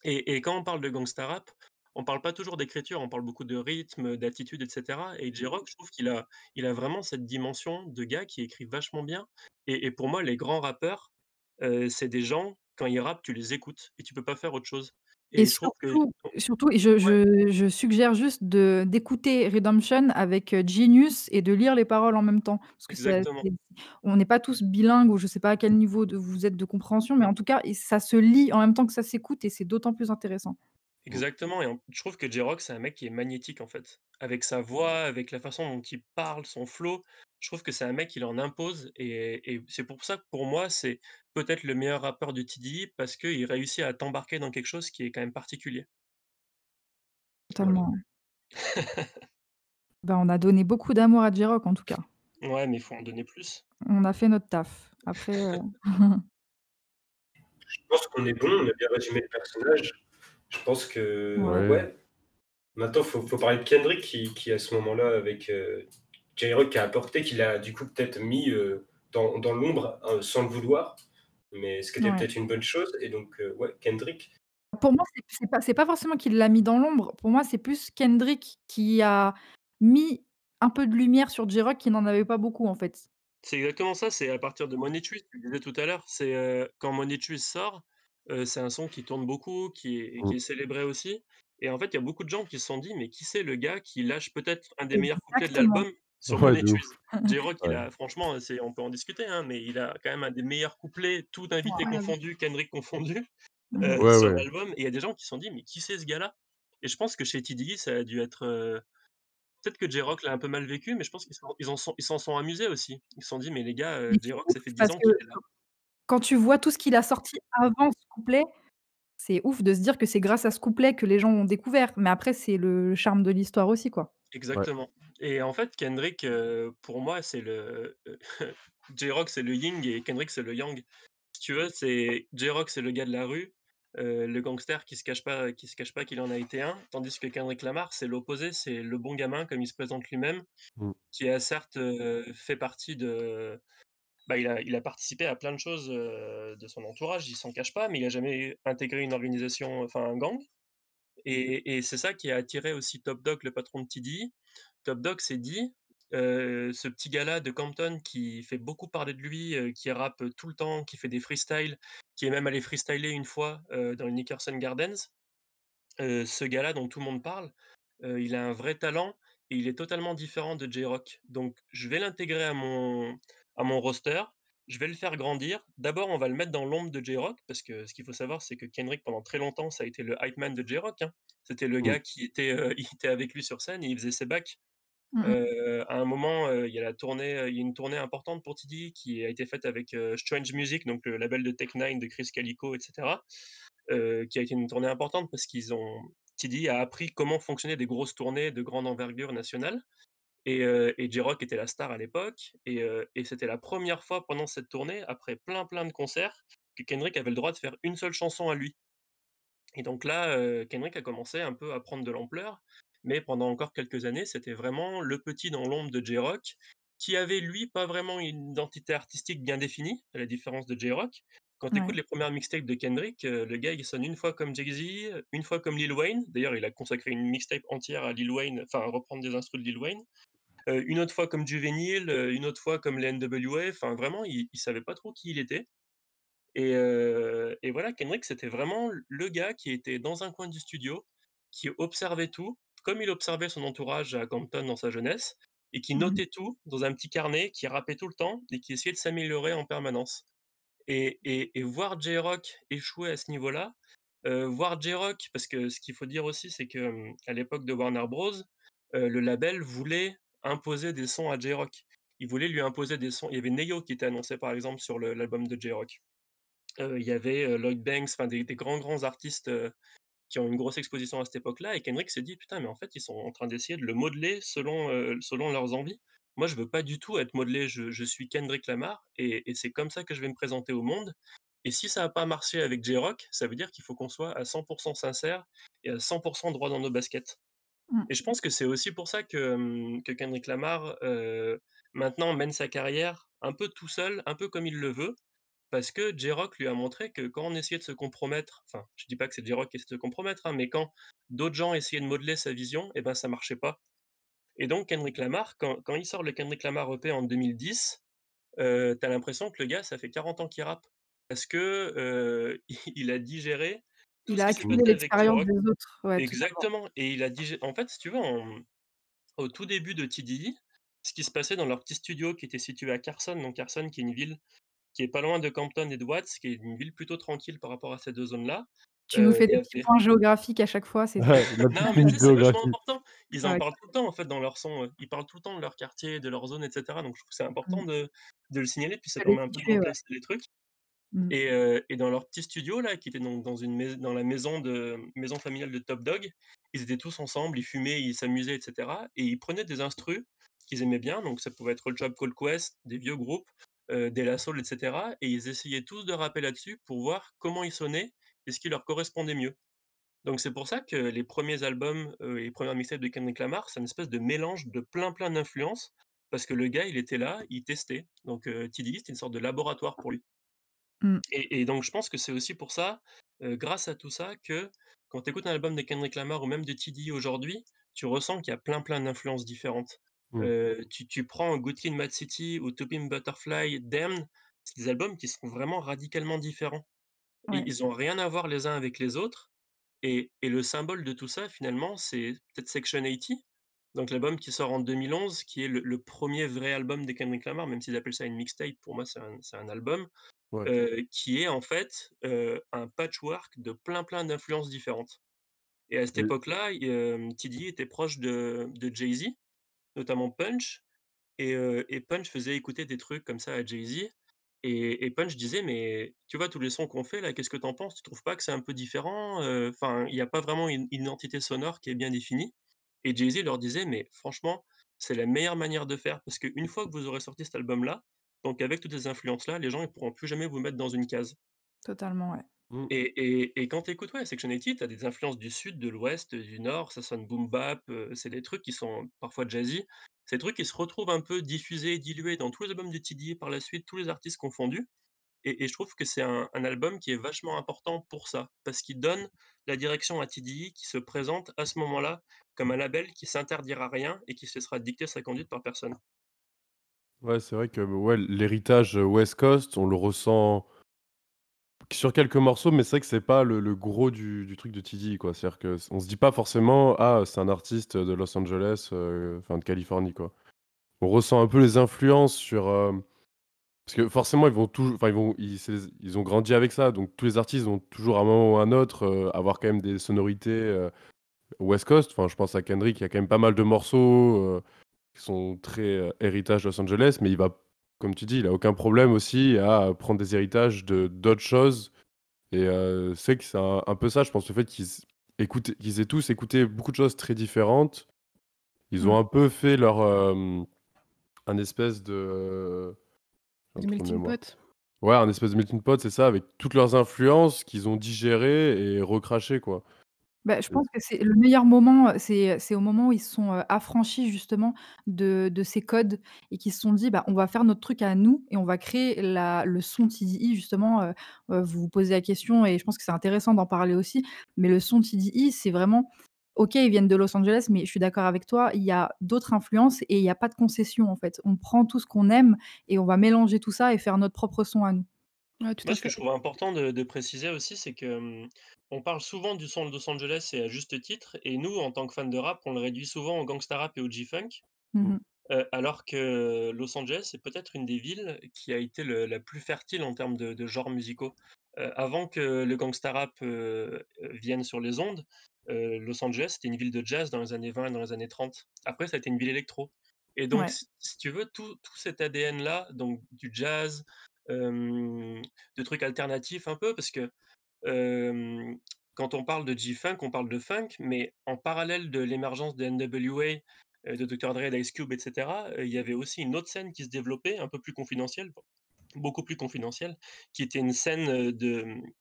et et quand on parle de gangsta rap, on parle pas toujours d'écriture, on parle beaucoup de rythme, d'attitude et cetera. Et J-Rock, je trouve qu'il a il a vraiment cette dimension de gars qui écrit vachement bien. Et et pour moi, les grands rappeurs, heu, c'est des gens, quand ils rappent, tu les écoutes et tu peux pas faire autre chose Et et je trouve que surtout o surtout et je ouais. je je suggère juste de d'écouter Redemption avec, heu, Genius et de lire les paroles en même temps. Parce que ça Exactement. c'est on n'est pas tous bilingues ou je sais pas à quel niveau de vous êtes de compréhension, mais en tout cas et ça se lit en même temps que ça s'écoute et c'est d'autant plus intéressant. Exactement et en je trouve que J-Rock, c'est un mec qui est magnétique, en fait. Avec sa voix, avec la façon dont il parle, son flow, je trouve que c'est un mec, il en impose et et c'est pour ça que pour moi, c'est peut-être le meilleur rappeur de TDI parce qu'il réussit à t'embarquer dans quelque chose qui est quand même particulier. Totalement. Bah, on a donné beaucoup d'amour à J-Rock en tout cas. Ouais, mais il faut en donner plus. On a fait notre taf. Après, heu Je pense qu'on est bon, on a bien résumé le personnage. Je pense que Ouais. Maintenant, faut faut parler de Kendrick qui qui à ce moment-là avec, heu, J-Rock qui a apporté, qui l'a du coup peut-être mis, heu, dans dans l'ombre, heu, sans le vouloir, mais ce qui était Ouais. peut-être une bonne chose? Et donc heu, ouais, Kendrick. Pour moi, c'est pas c'est pas forcément qu'il l'a mis dans l'ombre. Pour moi, c'est plus Kendrick qui a mis un peu de lumière sur J-Rock qui n'en avait pas beaucoup, en fait. C'est exactement ça, c'est à partir de Money Trees, tu le disais tout à l'heure, c'est, heu, quand Money Trees sort, c'est un son qui tourne beaucoup, qui est qui Mmh. est célébré aussi Et en fait, il y a beaucoup de gens qui se sont dit: «Mais qui c'est le gars qui lâche peut-être un des meilleurs couplets de l'album? Sur Ouais, Money de ouf. Trees?» J-Rock, il Ouais. a franchement, on peut en discuter, hein, mais il a quand même un des meilleurs couplets, tout invités Incroyable. confondus, Kendrick confondu, heu, Ouais, sur ouais. l'album et il y a des gens qui se sont dit: «Mais qui c'est ce gars-là?» et je pense que chez TDI, ça a dû être, heu peut-être que J-Rock l'a un peu mal vécu, mais je pense qu'ils s'en ils sont ils sont amusés aussi. Ils se sont dit: «Mais les gars, c'est J-Rock, ça fait 10 parce ans que qu'il est là». quand tu vois tout ce qu'il a sorti avant ce couplet, c'est ouf de se dire que c'est grâce à ce couplet que les gens ont découvert. Mais après, c'est le charme de l'histoire aussi, quoi. Ouais. Exactement et en fait, Kendrick, pour moi, c'est le, J-Rock, c'est le yin et Kendrick, c'est le yang. Si tu veux, c'est J-Rock, c'est le gars de la rue, le gangster qui se cache pas qui se cache pas qu'il en a été un, tandis que Kendrick Lamar, c'est l'opposé, c'est le bon gamin comme il se présente lui-même, Mmh. qui a certes, fait partie de bah, il a il a participé à plein de choses, de son entourage, il s'en cache pas, mais il a jamais intégré une organisation, enfin un gang et c'est ça qui a attiré aussi Top Dawg, le patron de TDI. Top Dawg s'est dit, heu: «Ce petit gars-là de Compton qui fait beaucoup parler de lui, heu, qui rappe tout le temps, qui fait des freestyles, qui est même allé freestyler une fois, heu, dans les Nickerson Gardens. Ce gars-là dont tout le monde parle, il a un vrai talent et il est totalement différent de J-Rock. Donc je vais l'intégrer à mon à mon roster, je vais le faire grandir. D'abord, on va le mettre dans l'ombre de J-Rock parce que ce qu'il faut savoir, c'est que Kendrick, pendant très longtemps, ça a été le hype man de J-Rock, hein. C'était le Mmh. gars qui était, heu, il était avec lui sur scène et il faisait ses bacs. Mmh mh. Heu, à un moment, heu, il y a la tournée, il y a une tournée importante pour TDI qui a été faite avec, Strange Music, donc le label de Tech N9ne, de Chris Calico et cetera, heu, qui a été une tournée importante parce qu'ils ont TDI a appris comment fonctionnaient des grosses tournées de grande envergure nationale et J-Rock était la star à l'époque et c'était la 1re fois pendant cette tournée, après plein, plein de concerts, que Kendrick avait le droit de faire une seule chanson à lui. Et donc là, Kendrick a commencé un peu à prendre de l'ampleur, mais pendant encore quelques années, c'était vraiment le petit dans l'ombre de J-Rock, qui avait lui pas vraiment une identité artistique bien définie, à la différence de J-Rock. Quand tu écoutes Ouais. les 1res mixtapes de Kendrick, le gars, il sonne une fois comme Jay-Z, une fois comme Lil Wayne. D'ailleurs, il a consacré une mixtape entière à Lil Wayne, enfin à reprendre des instrus de Lil Wayne. Une autre fois comme Juvenile, heu, une autre fois comme les NWA, enfin vraiment, il il savait pas trop qui il était et voilà, Kendrick, c'était vraiment le gars qui était dans un coin du studio, qui observait tout, comme il observait son entourage à Compton dans sa jeunesse et qui Mmh mh. notait tout dans un petit carnet, qui rappait tout le temps et qui essayait de s'améliorer en permanence et et et voir J-Rock échouer à ce niveau-là, voir J-Rock parce que ce qu'il faut dire aussi, c'est que, hem, à l'époque de Warner Bros, le label voulait imposer des sons à J-Rock. Il voulait lui imposer des sons il y avait Ne-Yo qui était annoncé, par exemple, sur l'album de J-Rock. Heu, il y avait, heu, Lloyd Banks, enfin des grands, grands artistes, heu, qui ont une grosse exposition à cette époque-là et Kendrick s'est dit: «Putain, mais en fait, ils sont en train d'essayer de le modeler selon, selon leurs envies. Moi, je veux pas du tout être modelé, je suis Kendrick Lamar et et c'est comme ça que je vais me présenter au monde et si ça a pas marché avec J-Rock, ça veut dire qu'il faut qu'on soit à 100 % sincère et à 100 % droit dans nos baskets». Et je pense que c'est aussi pour ça que, hem, que Kendrick Lamar, maintenant mène sa carrière un peu tout seul, un peu comme il le veut. Parce que J-Rock lui a montré que quand on essayait de se compromettre, enfin, je dis pas que c'est J-Rock qui essaie de se compromettre, hein, mais quand d'autres gens essayaient de modeler sa vision et ben, ça marchait pas et donc Kendrick Lamar, quand quand il sort le Kendrick Lamar EP en 2010, heu, tu as l'impression que le gars, ça fait 40 ans qu'il rappe parce que, il a digéré Il a accumulé l'expérience des autres, ouais, exactement et il a digé en fait, si tu veux, au tout début de TDI, ce qui se passait dans leur petit studio qui était situé à Carson, donc Carson qui est une ville qui est pas loin de Compton et de Watts, qui est une ville plutôt tranquille par rapport à ces 2 zones-là, Tu nous heu, fais des petits points géographiques à chaque fois, c'est Ouais, non, mais c'est vachement important. Ils en Ouais, parlent tout le temps, en fait, dans leurs sons, heu, ils parlent tout le temps de leur quartier, de leur zone et cetera, donc je trouve que c'est Mmh. important de de le signaler, puis ça permet un peu de ouais. les trucs Mmh. et dans leur petit studio là, qui était donc dans une dans la maison de maison familiale de Top Dawg, ils étaient tous ensemble, ils fumaient, ils s'amusaient et cetera et ils prenaient des instrus qu'ils aimaient bien, donc ça pouvait être A Tribe Called Quest, des vieux groupes, heu, De La Soul et cetera et ils essayaient tous de rapper là-dessus pour voir comment ils sonnaient et ce qui leur correspondait mieux. Donc c'est pour ça que les 1ers albums, et les 1res mixtapes de Kendrick Lamar, c'est une espèce de mélange de plein, plein d'influences parce que le gars, il était là, il testait. Donc heu, TDI, c'était une sorte de laboratoire pour lui Mmh. et et donc je pense que c'est aussi pour ça, grâce à tout ça, que quand tu écoutes un album de Kendrick Lamar ou même de TDI aujourd'hui, tu ressens qu'il y a plein, plein d'influences différentes. Mmh. Tu tu prends Good Kid, Mad City ou To Pimp a Butterfly, Damned, c'est des albums qui sont vraiment radicalement différents. Ouais. Ils ils ont rien à voir les uns avec les autres Et et le symbole de tout ça finalement, c'est peut-être Section 80? Donc l'album qui sort en 2011, qui est le le 1er vrai album de Kendrick Lamar, même s'ils appellent ça une mixtape, pour moi c'est un c'est un album, Ouais. qui est en fait, un patchwork de plein, plein d'influences différentes. Et à cette Oui. époque-là, TDE était proche de de Jay-Z, notamment Punch et Punch faisait écouter des trucs comme ça à Jay-Z et et Punch disait: «Mais tu vois tous les sons qu'on fait là, qu'est-ce que tu en penses? Tu trouves pas que c'est un peu différent? Enfin, il y a pas vraiment une une identité sonore qui est bien définie?» et Jay-Z leur disait: «Mais franchement, c'est la meilleure manière de faire parce qu'une fois que vous aurez sorti cet album-là, donc avec toutes ces influences-là, les gens ils pourront plus jamais vous mettre dans une case». Totalement, ouais. Mmh. Et et et quand tu écoutes, ouais, Section 80, tu as des influences du sud, de l'ouest, du nord, ça sonne boom bap, heu, c'est des trucs qui sont parfois jazzy. C'est des trucs qui se retrouvent un peu diffusés, dilués dans tous les albums de TDE par la suite, tous les artistes confondus et et je trouve que c'est un un album qui est vachement important pour ça, parce qu'il donne la direction à TDE qui se présente à ce moment-là comme un label qui s'interdira rien et qui se laissera dicter sa conduite par personne. Ouais, c'est vrai que, ouais, l'héritage, heu, West Coast, on le ressent sur quelques morceaux, mais c'est vrai que c'est pas le gros du truc de TDE, quoi. C'est-à-dire que on se dit pas forcément: «Ah, c'est un artiste de Los Angeles, heu, enfin de Californie», quoi. On ressent un peu les influences sur, hem parce que forcément ils vont enfin ils vont ils ont grandi avec ça, donc tous les artistes vont toujours à un moment ou à un autre, avoir quand même des sonorités, West Coast. Enfin, je pense à Kendrick, il y a quand même pas mal de morceaux, qui sont très, heu, héritage Los Angeles, mais il va, comme tu dis, il a aucun problème aussi à prendre des héritages de d'autres choses et heu, c'est que c'est un un peu ça, je pense, le fait qu'ils écoutent qu'ils aient tous écouté beaucoup de choses très différentes. Ils ont Mmh. un peu fait leur, hem, un espèce de un de melting pot. Ouais, un espèce de melting pot, c'est ça, avec toutes leurs influences qu'ils ont digérées et recrachées, quoi. Bah, je pense que c'est le meilleur moment, c'est, c'est au moment où ils se sont, heu, affranchis justement de de ces codes et qu'ils se sont dit: «Bah, on va faire notre truc à nous et on va créer la le son TDE» justement, heu heu, vous vous posez la question et je pense que c'est intéressant d'en parler aussi. Mais le son TDE, c'est vraiment OK, ils viennent de Los Angeles, mais je suis d'accord avec toi, il y a d'autres influences et il y a pas de concession, en fait. On prend tout ce qu'on aime et on va mélanger tout ça et faire notre propre son à nous. Ouais, tout Moi, à ce que je trouve important de de préciser aussi, c'est que, on parle souvent du son de Los Angeles et à juste titre et nous, en tant que fans de rap, on le réduit souvent au gangsta rap et au G-funk, Mmh mh. heu, alors que Los Angeles, c'est peut-être une des villes qui a été le la plus fertile en termes de de genres musicaux. Heu, avant que le gangsta rap, heu, vienne sur les ondes, Los Angeles, c'était une ville de jazz dans les années 20 et dans les années 30. Après, ça a été une ville électro et donc Ouais. si si tu veux, tout tout cet ADN-là, donc du jazz, de trucs alternatifs un peu parce que, quand on parle de G-funk, on parle de funk, mais en parallèle de l'émergence de NWA, de Dr Dre, d'Ice Cube et cetera, heu, il y avait aussi une autre scène qui se développait, un peu plus confidentielle, beaucoup plus confidentielle, qui était une scène, mmh,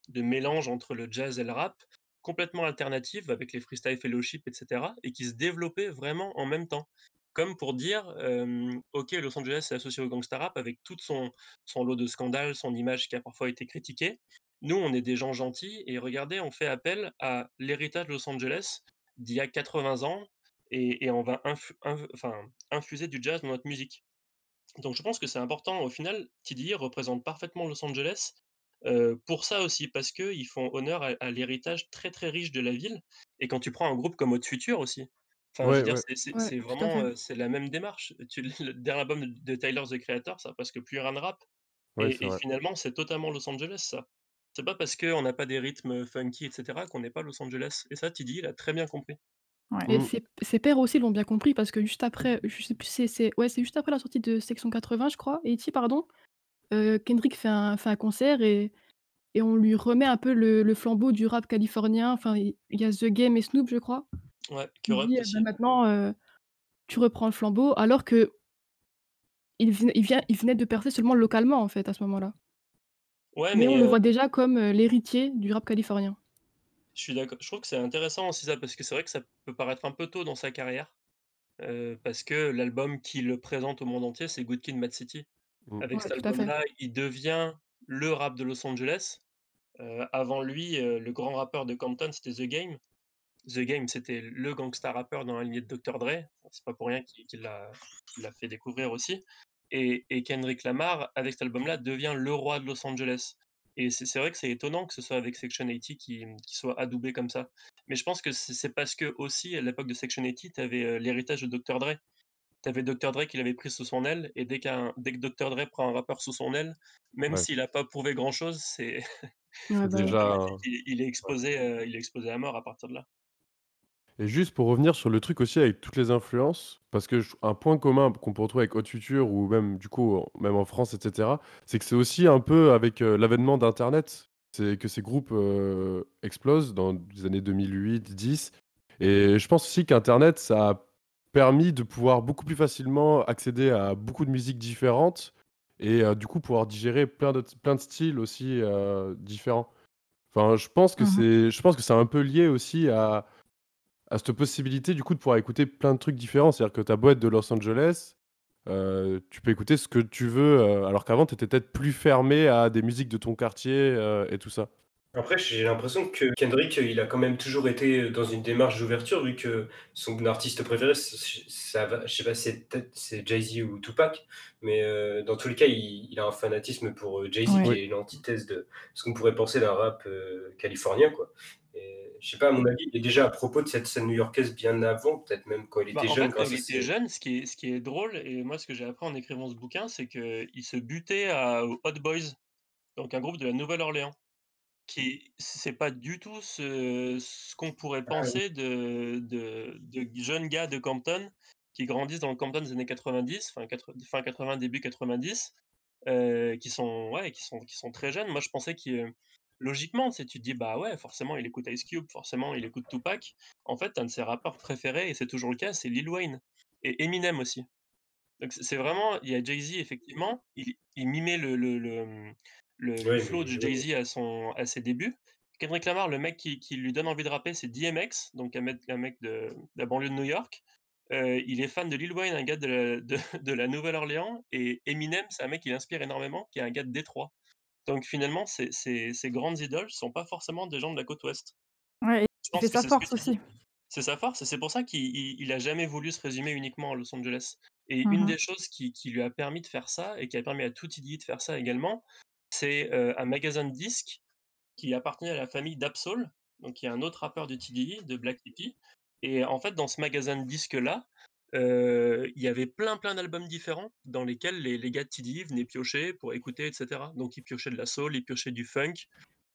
de mélange entre le jazz et le rap, complètement alternative avec les Freestyle Fellowship et cetera et qui se développait vraiment en même temps. Comme pour dire, «OK, Los Angeles est associé au gangsta rap avec toute son son lot de scandales, son image qui a parfois été critiquée. Nous, on est des gens gentils et regardez, on fait appel à l'héritage de Los Angeles d'il y a 80 ans et et on va infu enfin, infuser du jazz dans notre musique». Donc je pense que c'est important, au final, TDE représente parfaitement Los Angeles, heu, pour ça aussi, parce qu'ils font honneur à à l'héritage très, très riche de la ville et quand tu prends un groupe comme Haute Future aussi, enfin, Ouais, ouais. c'est Ouais, vraiment, c'est la même démarche. Tu le dernier album de de Tyler, The Creator, ça a presque plus rien de rap et et finalement, c'est totalement Los Angeles, ça. C'est pas parce qu'on n'a pas des rythmes, funky et cetera qu'on n'est pas Los Angeles et ça, TDE l'a très bien compris. Ouais. Et Mmh. ses ses pairs aussi l'ont bien compris parce que juste après, je sais plus c'est c'est ouais, c'est juste après la sortie de Section 80, je crois, 80 pardon, heu, Kendrick fait un fait un concert et et on lui remet un peu le le flambeau du rap californien. Enfin, il il y a The Game et Snoop, je crois. Ouais, Il dit: Kurupt «Heu, bah, aussi. maintenant, heu, tu reprends le flambeau», alors qu'il il vient il venait de percer seulement localement, en fait, à ce moment-là. Ouais, Mais mais on le heu voit déjà comme, heu, l'héritier du rap californien. Je suis d'accord. Je trouve que c'est intéressant aussi ça, parce que c'est vrai que ça peut paraître un peu tôt dans sa carrière, heu, parce que l'album qui le présente au monde entier, c'est Good Kid, Mad City. Mmh. Avec Ouais, cet tout à fait. album-là, il devient le rap de Los Angeles. Avant lui, le grand rappeur de Compton, c'était The Game. The Game, c'était le gangsta rappeur dans la lignée de Dr Dre. C'est pas pour rien qu'il qu'il l'a qu'il l'a fait découvrir aussi et et Kendrick Lamar, avec cet album-là, devient le roi de Los Angeles Et c'est vrai que c'est étonnant que ce soit avec Section 80 qui, qui soit adoubé comme ça. Mais je pense que c'est parce que aussi à l'époque de Section 80, tu avais l'héritage de Dr. Dre. Tu avais Dr. Dre qui l'avait pris sous son aile, et dès, qu'un dès que Dr. Dre prend un rappeur sous son aile, même s'il n'a pas prouvé grand chose, c'est bah déjà. il, est exposé, il est exposé à mort à partir de là. Et juste pour revenir sur le truc aussi avec toutes les influences, parce que un point commun qu'on peut retrouver avec Haute Future ou même du coup même en France, etc., c'est que c'est aussi un peu avec l'avènement d'Internet, c'est que ces groupes explosent dans les années 2008-10. Et je pense aussi qu'Internet, ça a permis de pouvoir beaucoup plus facilement accéder à beaucoup de musiques différentes et du coup pouvoir digérer plein de, plein de styles aussi différents. Enfin, je pense que mmh c'est, je pense que c'est un peu lié aussi à à cette possibilité du coup de pouvoir écouter plein de trucs différents. C'est-à-dire que ta boîte de Los Angeles, euh, tu peux écouter ce que tu veux, euh, alors qu'avant, tu étais peut-être plus fermé à des musiques de ton quartier euh, et tout ça. Après, j'ai l'impression que Kendrick, il a quand même toujours été dans une démarche d'ouverture, vu que son artiste préféré, ça va, je sais pas si c'est Jay-Z ou Tupac, mais dans tous les cas, il, a un fanatisme pour Jay-Z, qui est l'antithèse de ce qu'on pourrait penser d'un rap californien, quoi. Et, je sais pas, à mon avis, il est déjà à propos de cette scène new-yorkaise bien avant, peut-être même quand il bah, était jeune. quand il était jeune, ce qui, est, ce qui est drôle, et moi ce que j'ai appris en écrivant ce bouquin, c'est qu'il se butait à, aux Hot Boys, donc un groupe de la Nouvelle-Orléans, qui c'est pas du tout ce, ce qu'on pourrait ah penser de, de, de, jeunes gars de Compton qui grandissent dans le Compton des années 90, fin, fin 80, début 90, euh, qui, sont, ouais, qui, sont, qui sont très jeunes. Moi je pensais qu'il logiquement, si tu te dis, bah ouais, forcément, il écoute Ice Cube, forcément, il écoute Tupac. En fait, un de ses rappeurs préférés, et c'est toujours le cas, c'est Lil Wayne. Et Eminem aussi. Donc c'est vraiment, il y a Jay-Z, effectivement, il, mimait le, le, le, le, flow de Jay-Z à, son, à ses débuts. Kendrick Lamar, le mec qui, qui lui donne envie de rapper, c'est DMX, donc un mec, un mec de, la banlieue de New York. Euh, il est fan de Lil Wayne, un gars de la, de, de la Nouvelle-Orléans, et Eminem, c'est un mec qui l'inspire énormément, qui est un gars de Détroit. Donc finalement, ces, ces, grandes idoles ne sont pas forcément des gens de la côte ouest. Ouais, c'est sa force aussi. C'est sa force, et c'est pour ça qu'il n'a jamais voulu se résumer uniquement à Los Angeles. Et mmh une des choses qui, lui a permis de faire ça, et qui a permis à tout TDI de faire ça également, c'est un magasin de disques qui appartenait à la famille d'Absol, donc il y a un autre rappeur de TDI, de Black Hippie. Et en fait, dans ce magasin de disques-là, il y avait plein, plein d'albums différents dans lesquels les, les gars de TDI venaient piocher pour écouter, etc. Donc ils piochaient de la soul, ils piochaient du funk,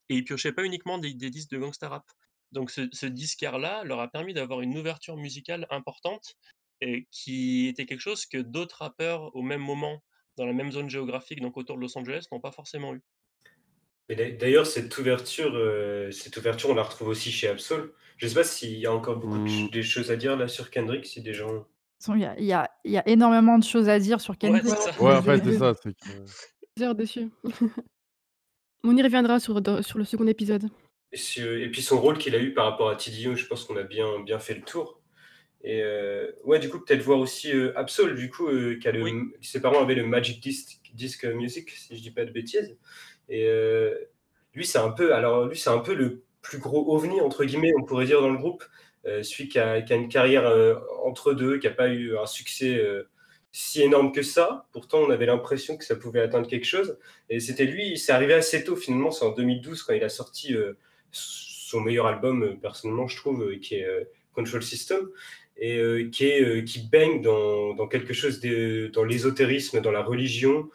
et ils piochaient pas uniquement des, disques de gangsta rap. Donc ce, ce disquaire-là leur a permis d'avoir une ouverture musicale importante, et qui était quelque chose que d'autres rappeurs au même moment, dans la même zone géographique, donc autour de Los Angeles, n'ont pas forcément eu. D'ailleurs, cette ouverture, cette ouverture, on la retrouve aussi chez Absol. Je sais pas s'il y a encore beaucoup de, mmh. des choses à dire là sur Kendrick, si des gens il y a, y, a, y a, énormément de choses à dire sur Kendrick. Ouais, en fait, c'est ça. Dire dessus. On y reviendra sur, sur le second épisode. Et, puis son rôle qu'il a eu par rapport à TDO, je pense qu'on a bien, bien fait le tour. Et euh, ouais, du coup, peut-être voir aussi euh, Absol, du coup, euh, ses parents avaient le Magic Disc, Disc Music, si je dis pas de bêtises. Et lui, c'est un peu, alors lui, c'est un peu le plus gros ovni entre guillemets, on pourrait dire dans le groupe. Euh, celui qui a, une carrière euh, entre deux, qui n'a pas eu un succès euh, si énorme que ça. Pourtant, on avait l'impression que ça pouvait atteindre quelque chose. Et c'était lui, c'est arrivé assez tôt finalement, c'est en 2012 quand il a sorti son meilleur album, personnellement, je trouve, qui est Control System, et qui, est, qui baigne dans, dans quelque chose de, dans l'ésotérisme, dans la religion.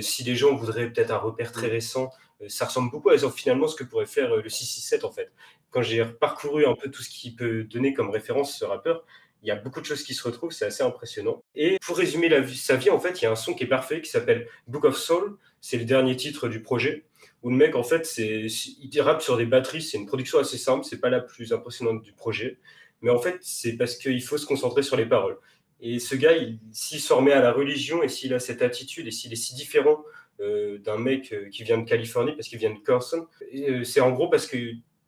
si les gens voudraient peut-être un repère très récent, ça ressemble beaucoup à finalement ce que pourrait faire le 667 en fait quand j'ai parcouru un peu tout ce qui peut donner comme référence ce rappeur, il y a beaucoup de choses qui se retrouvent, c'est assez impressionnant. Et pour résumer sa vie, en fait, il y a un son qui est parfait qui s'appelle Book of Soul. C'est le dernier titre du projet. Où le mec, en fait, il rappe sur des batteries. C'est une production assez simple. C'est pas la plus impressionnante du projet. Mais en fait, c'est parce qu'il faut se concentrer sur les paroles. Et ce gars, s'il se remet à la religion et s'il a cette attitude et s'il est si différent euh, d'un mec euh, qui vient de Californie parce qu'il vient de Carson, euh, c'est en gros parce que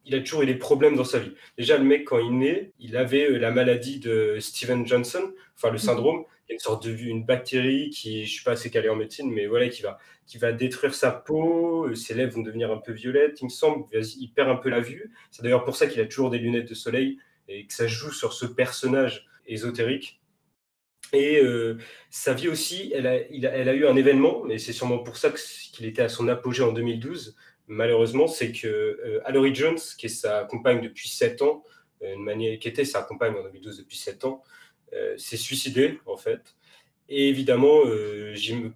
il a toujours eu des problèmes dans sa vie. Déjà, le mec, quand il naît, il avait euh, la maladie de Steven Johnson, enfin le mhm. syndrome, une sorte de une bactérie qui, je sais pas, c'est calé en médecine, mais voilà, qui va, qui va détruire sa peau, euh, ses lèvres vont devenir un peu violettes, il me semble, il perd un peu la vue. C'est d'ailleurs pour ça qu'il a toujours des lunettes de soleil et que ça joue sur ce personnage ésotérique. Et euh, sa vie aussi, elle a, il a, elle a eu un événement, et c'est sûrement pour ça qu'il était à son apogée en 2012, malheureusement, c'est que euh, Jones, qui est sa compagne depuis 7 ans, une manière, qui était sa compagne en 2012 depuis 7 ans, s'est suicidée, en fait. Et évidemment,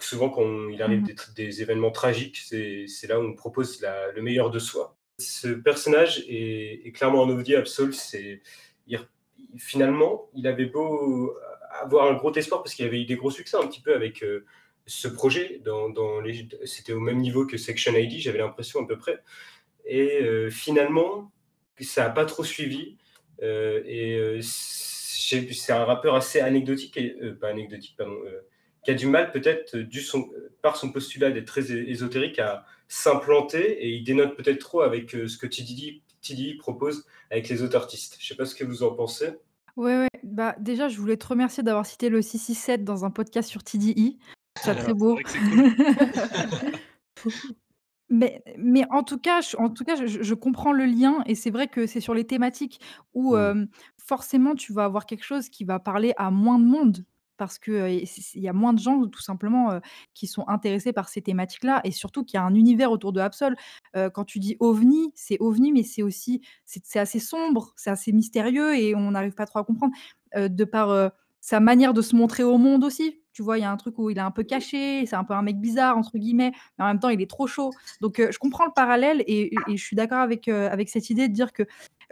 souvent quand il arrive mm-hmm. des, événements tragiques, c'est là où on propose le meilleur de soi. Ce personnage est, clairement un ovni absolu. C'est finalement, il avait beau avoir un gros espoir parce qu'il avait eu des gros succès un petit peu avec euh, ce projet. Dans, C'était au même niveau que Section ID, j'avais l'impression à peu près. Et euh, finalement, ça n'a pas trop suivi. Euh, et c'est un rappeur assez anecdotique, pas anecdotique, pardon, qui a du mal peut-être, par son postulat d'être très ésotérique, à s'implanter. Et il dénote peut-être trop avec ce que TDD propose avec les autres artistes. Je ne sais pas ce que vous en pensez. Ouais, ouais. Bah, déjà, je voulais te remercier d'avoir cité le 667 dans un podcast sur TDI. C'est très beau. Mais mais en tout cas je en tout cas, je je comprends le lien et c'est vrai que c'est sur les thématiques où, mmh. forcément tu vas avoir quelque chose qui va parler à moins de monde parce que, il y a moins de gens tout simplement, qui sont intéressés par ces thématiques-là et surtout qu'il y a un univers autour de Absol. quand tu dis ovni, c'est ovni, mais c'est aussi c'est assez sombre, c'est assez mystérieux et on n'arrive pas trop à comprendre, de par, sa manière de se montrer au monde aussi. Tu vois, il y a un truc où il est un peu caché, c'est un peu un mec «bizarre» entre guillemets, mais en même temps il est trop chaud. Donc, je comprends le parallèle et et je suis d'accord avec, avec cette idée de dire que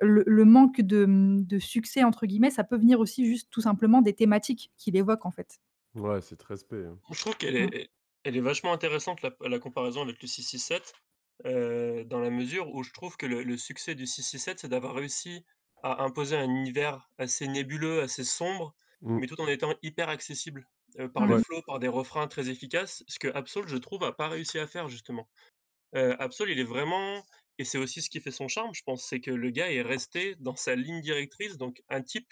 le, manque de, succès, entre guillemets, ça peut venir aussi juste tout simplement des thématiques qu'il évoque en fait. Ouais, c'est très spé. Hein. Je trouve qu'elle est, mmh. elle est vachement intéressante la, comparaison avec le 667, euh, dans la mesure où je trouve que le, succès du 667, c'est d'avoir réussi à imposer un univers assez nébuleux, assez sombre, mmh. mais tout en étant hyper accessible euh, par le flow, par des refrains très efficaces, ce que Absol, je trouve, a pas réussi à faire justement. Euh, Absol, il est vraiment et c'est aussi ce qui fait son charme, je pense, c'est que le gars est resté dans sa ligne directrice. Donc, un type,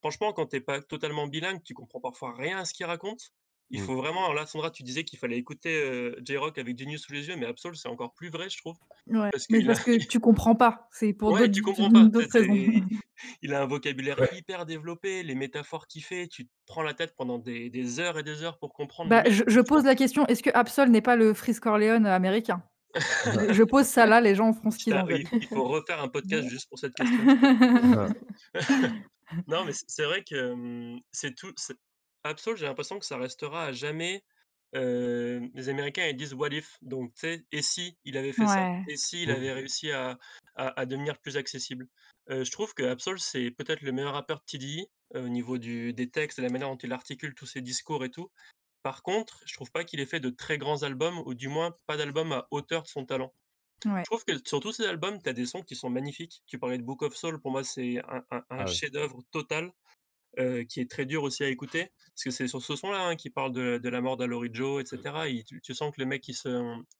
franchement, quand t'es pas totalement bilingue, tu comprends parfois rien à ce qu'il raconte. Il mmh. faut vraiment, là, Sandra, tu disais qu'il fallait écouter J-Rock avec Genius sous les yeux, mais Absol, c'est encore plus vrai, je trouve. Ouais, mais parce que tu comprends pas, c'est pour ouais, tu comprends pas. d'autres raisons. Il a un vocabulaire hyper développé, les métaphores qu'il fait, tu te prends la tête pendant des, heures et des heures pour comprendre. Bah, je, je pose la question, est-ce que Absol n'est pas le Frisk Corleone américain? Je pose ça là, les gens feront ce qu'ils en veulent. Il faut refaire un podcast juste pour cette question. non, mais c'est vrai que c'est tout. Absol, j'ai l'impression que ça restera à jamais. les Américains ils disent what if, donc tu sais, et si il avait fait ça, et si il avait réussi à, à, devenir plus accessible? je trouve que Absol c'est peut-être le meilleur rappeur de TDI au niveau du, des textes, et la manière dont il articule tous ses discours et tout. Par contre, je trouve pas qu'il ait fait de très grands albums, ou du moins pas d'album à hauteur de son talent. Je trouve que sur tous ces albums, tu as des sons qui sont magnifiques. Tu parlais de Book of Soul, pour moi, c'est un, ah chef-d'œuvre total, euh, qui est très dur aussi à écouter. Parce que c'est sur ce son-là hein, qui parle de, la mort d'Alory Joe, etc. tu, sens que le mec, il se,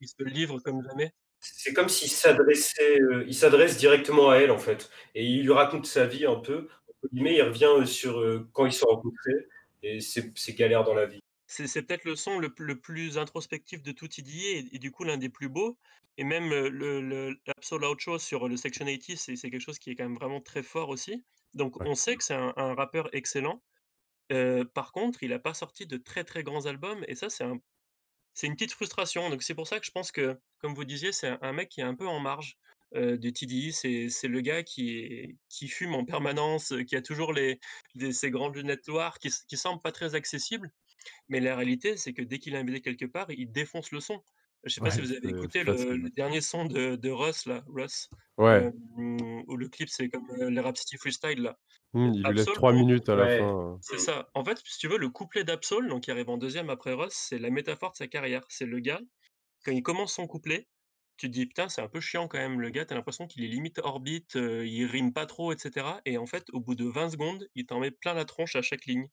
il se livre comme jamais. C'est comme s'il s'adressait, euh, il s'adresse directement à elle, en fait. Et il lui raconte sa vie un peu. il revient euh, sur quand ils se sont rencontrés et ses galères dans la vie. C'est peut-être le son le plus introspectif de tout TDI et du coup l'un des plus beaux et même, le le Outro sur le Section 80, c'est quelque chose qui est quand même vraiment très fort aussi. Donc on sait que c'est un rappeur excellent. par contre, il a pas sorti de très, très grands albums et ça c'est c'est une petite frustration. Donc c'est pour ça que je pense que, comme vous disiez, c'est un mec qui est un peu en marge, de TDI. C'est le gars qui qui fume en permanence, qui a toujours les ces grandes lunettes noires, qui qui semble pas très accessible. Mais la réalité, c'est que dès qu'il est invité quelque part, il défonce le son. Je sais pas si vous avez écouté le, dernier son de, de Russ, là, Russ, ouais. où le clip c'est comme les Rap City Freestyle là. Mmh, il lui laisse 3 minutes à la fin. C'est ça. En fait, si tu veux, le couplet d'Absol, donc qui arrive en deuxième après Russ, c'est la métaphore de sa carrière. C'est le gars, quand il commence son couplet, tu te dis putain, c'est un peu chiant quand même, le gars, t'as l'impression qu'il est limite orbite, il rime pas trop, etc. Et en fait, au bout de 20 secondes, il t'en met plein la tronche à chaque ligne.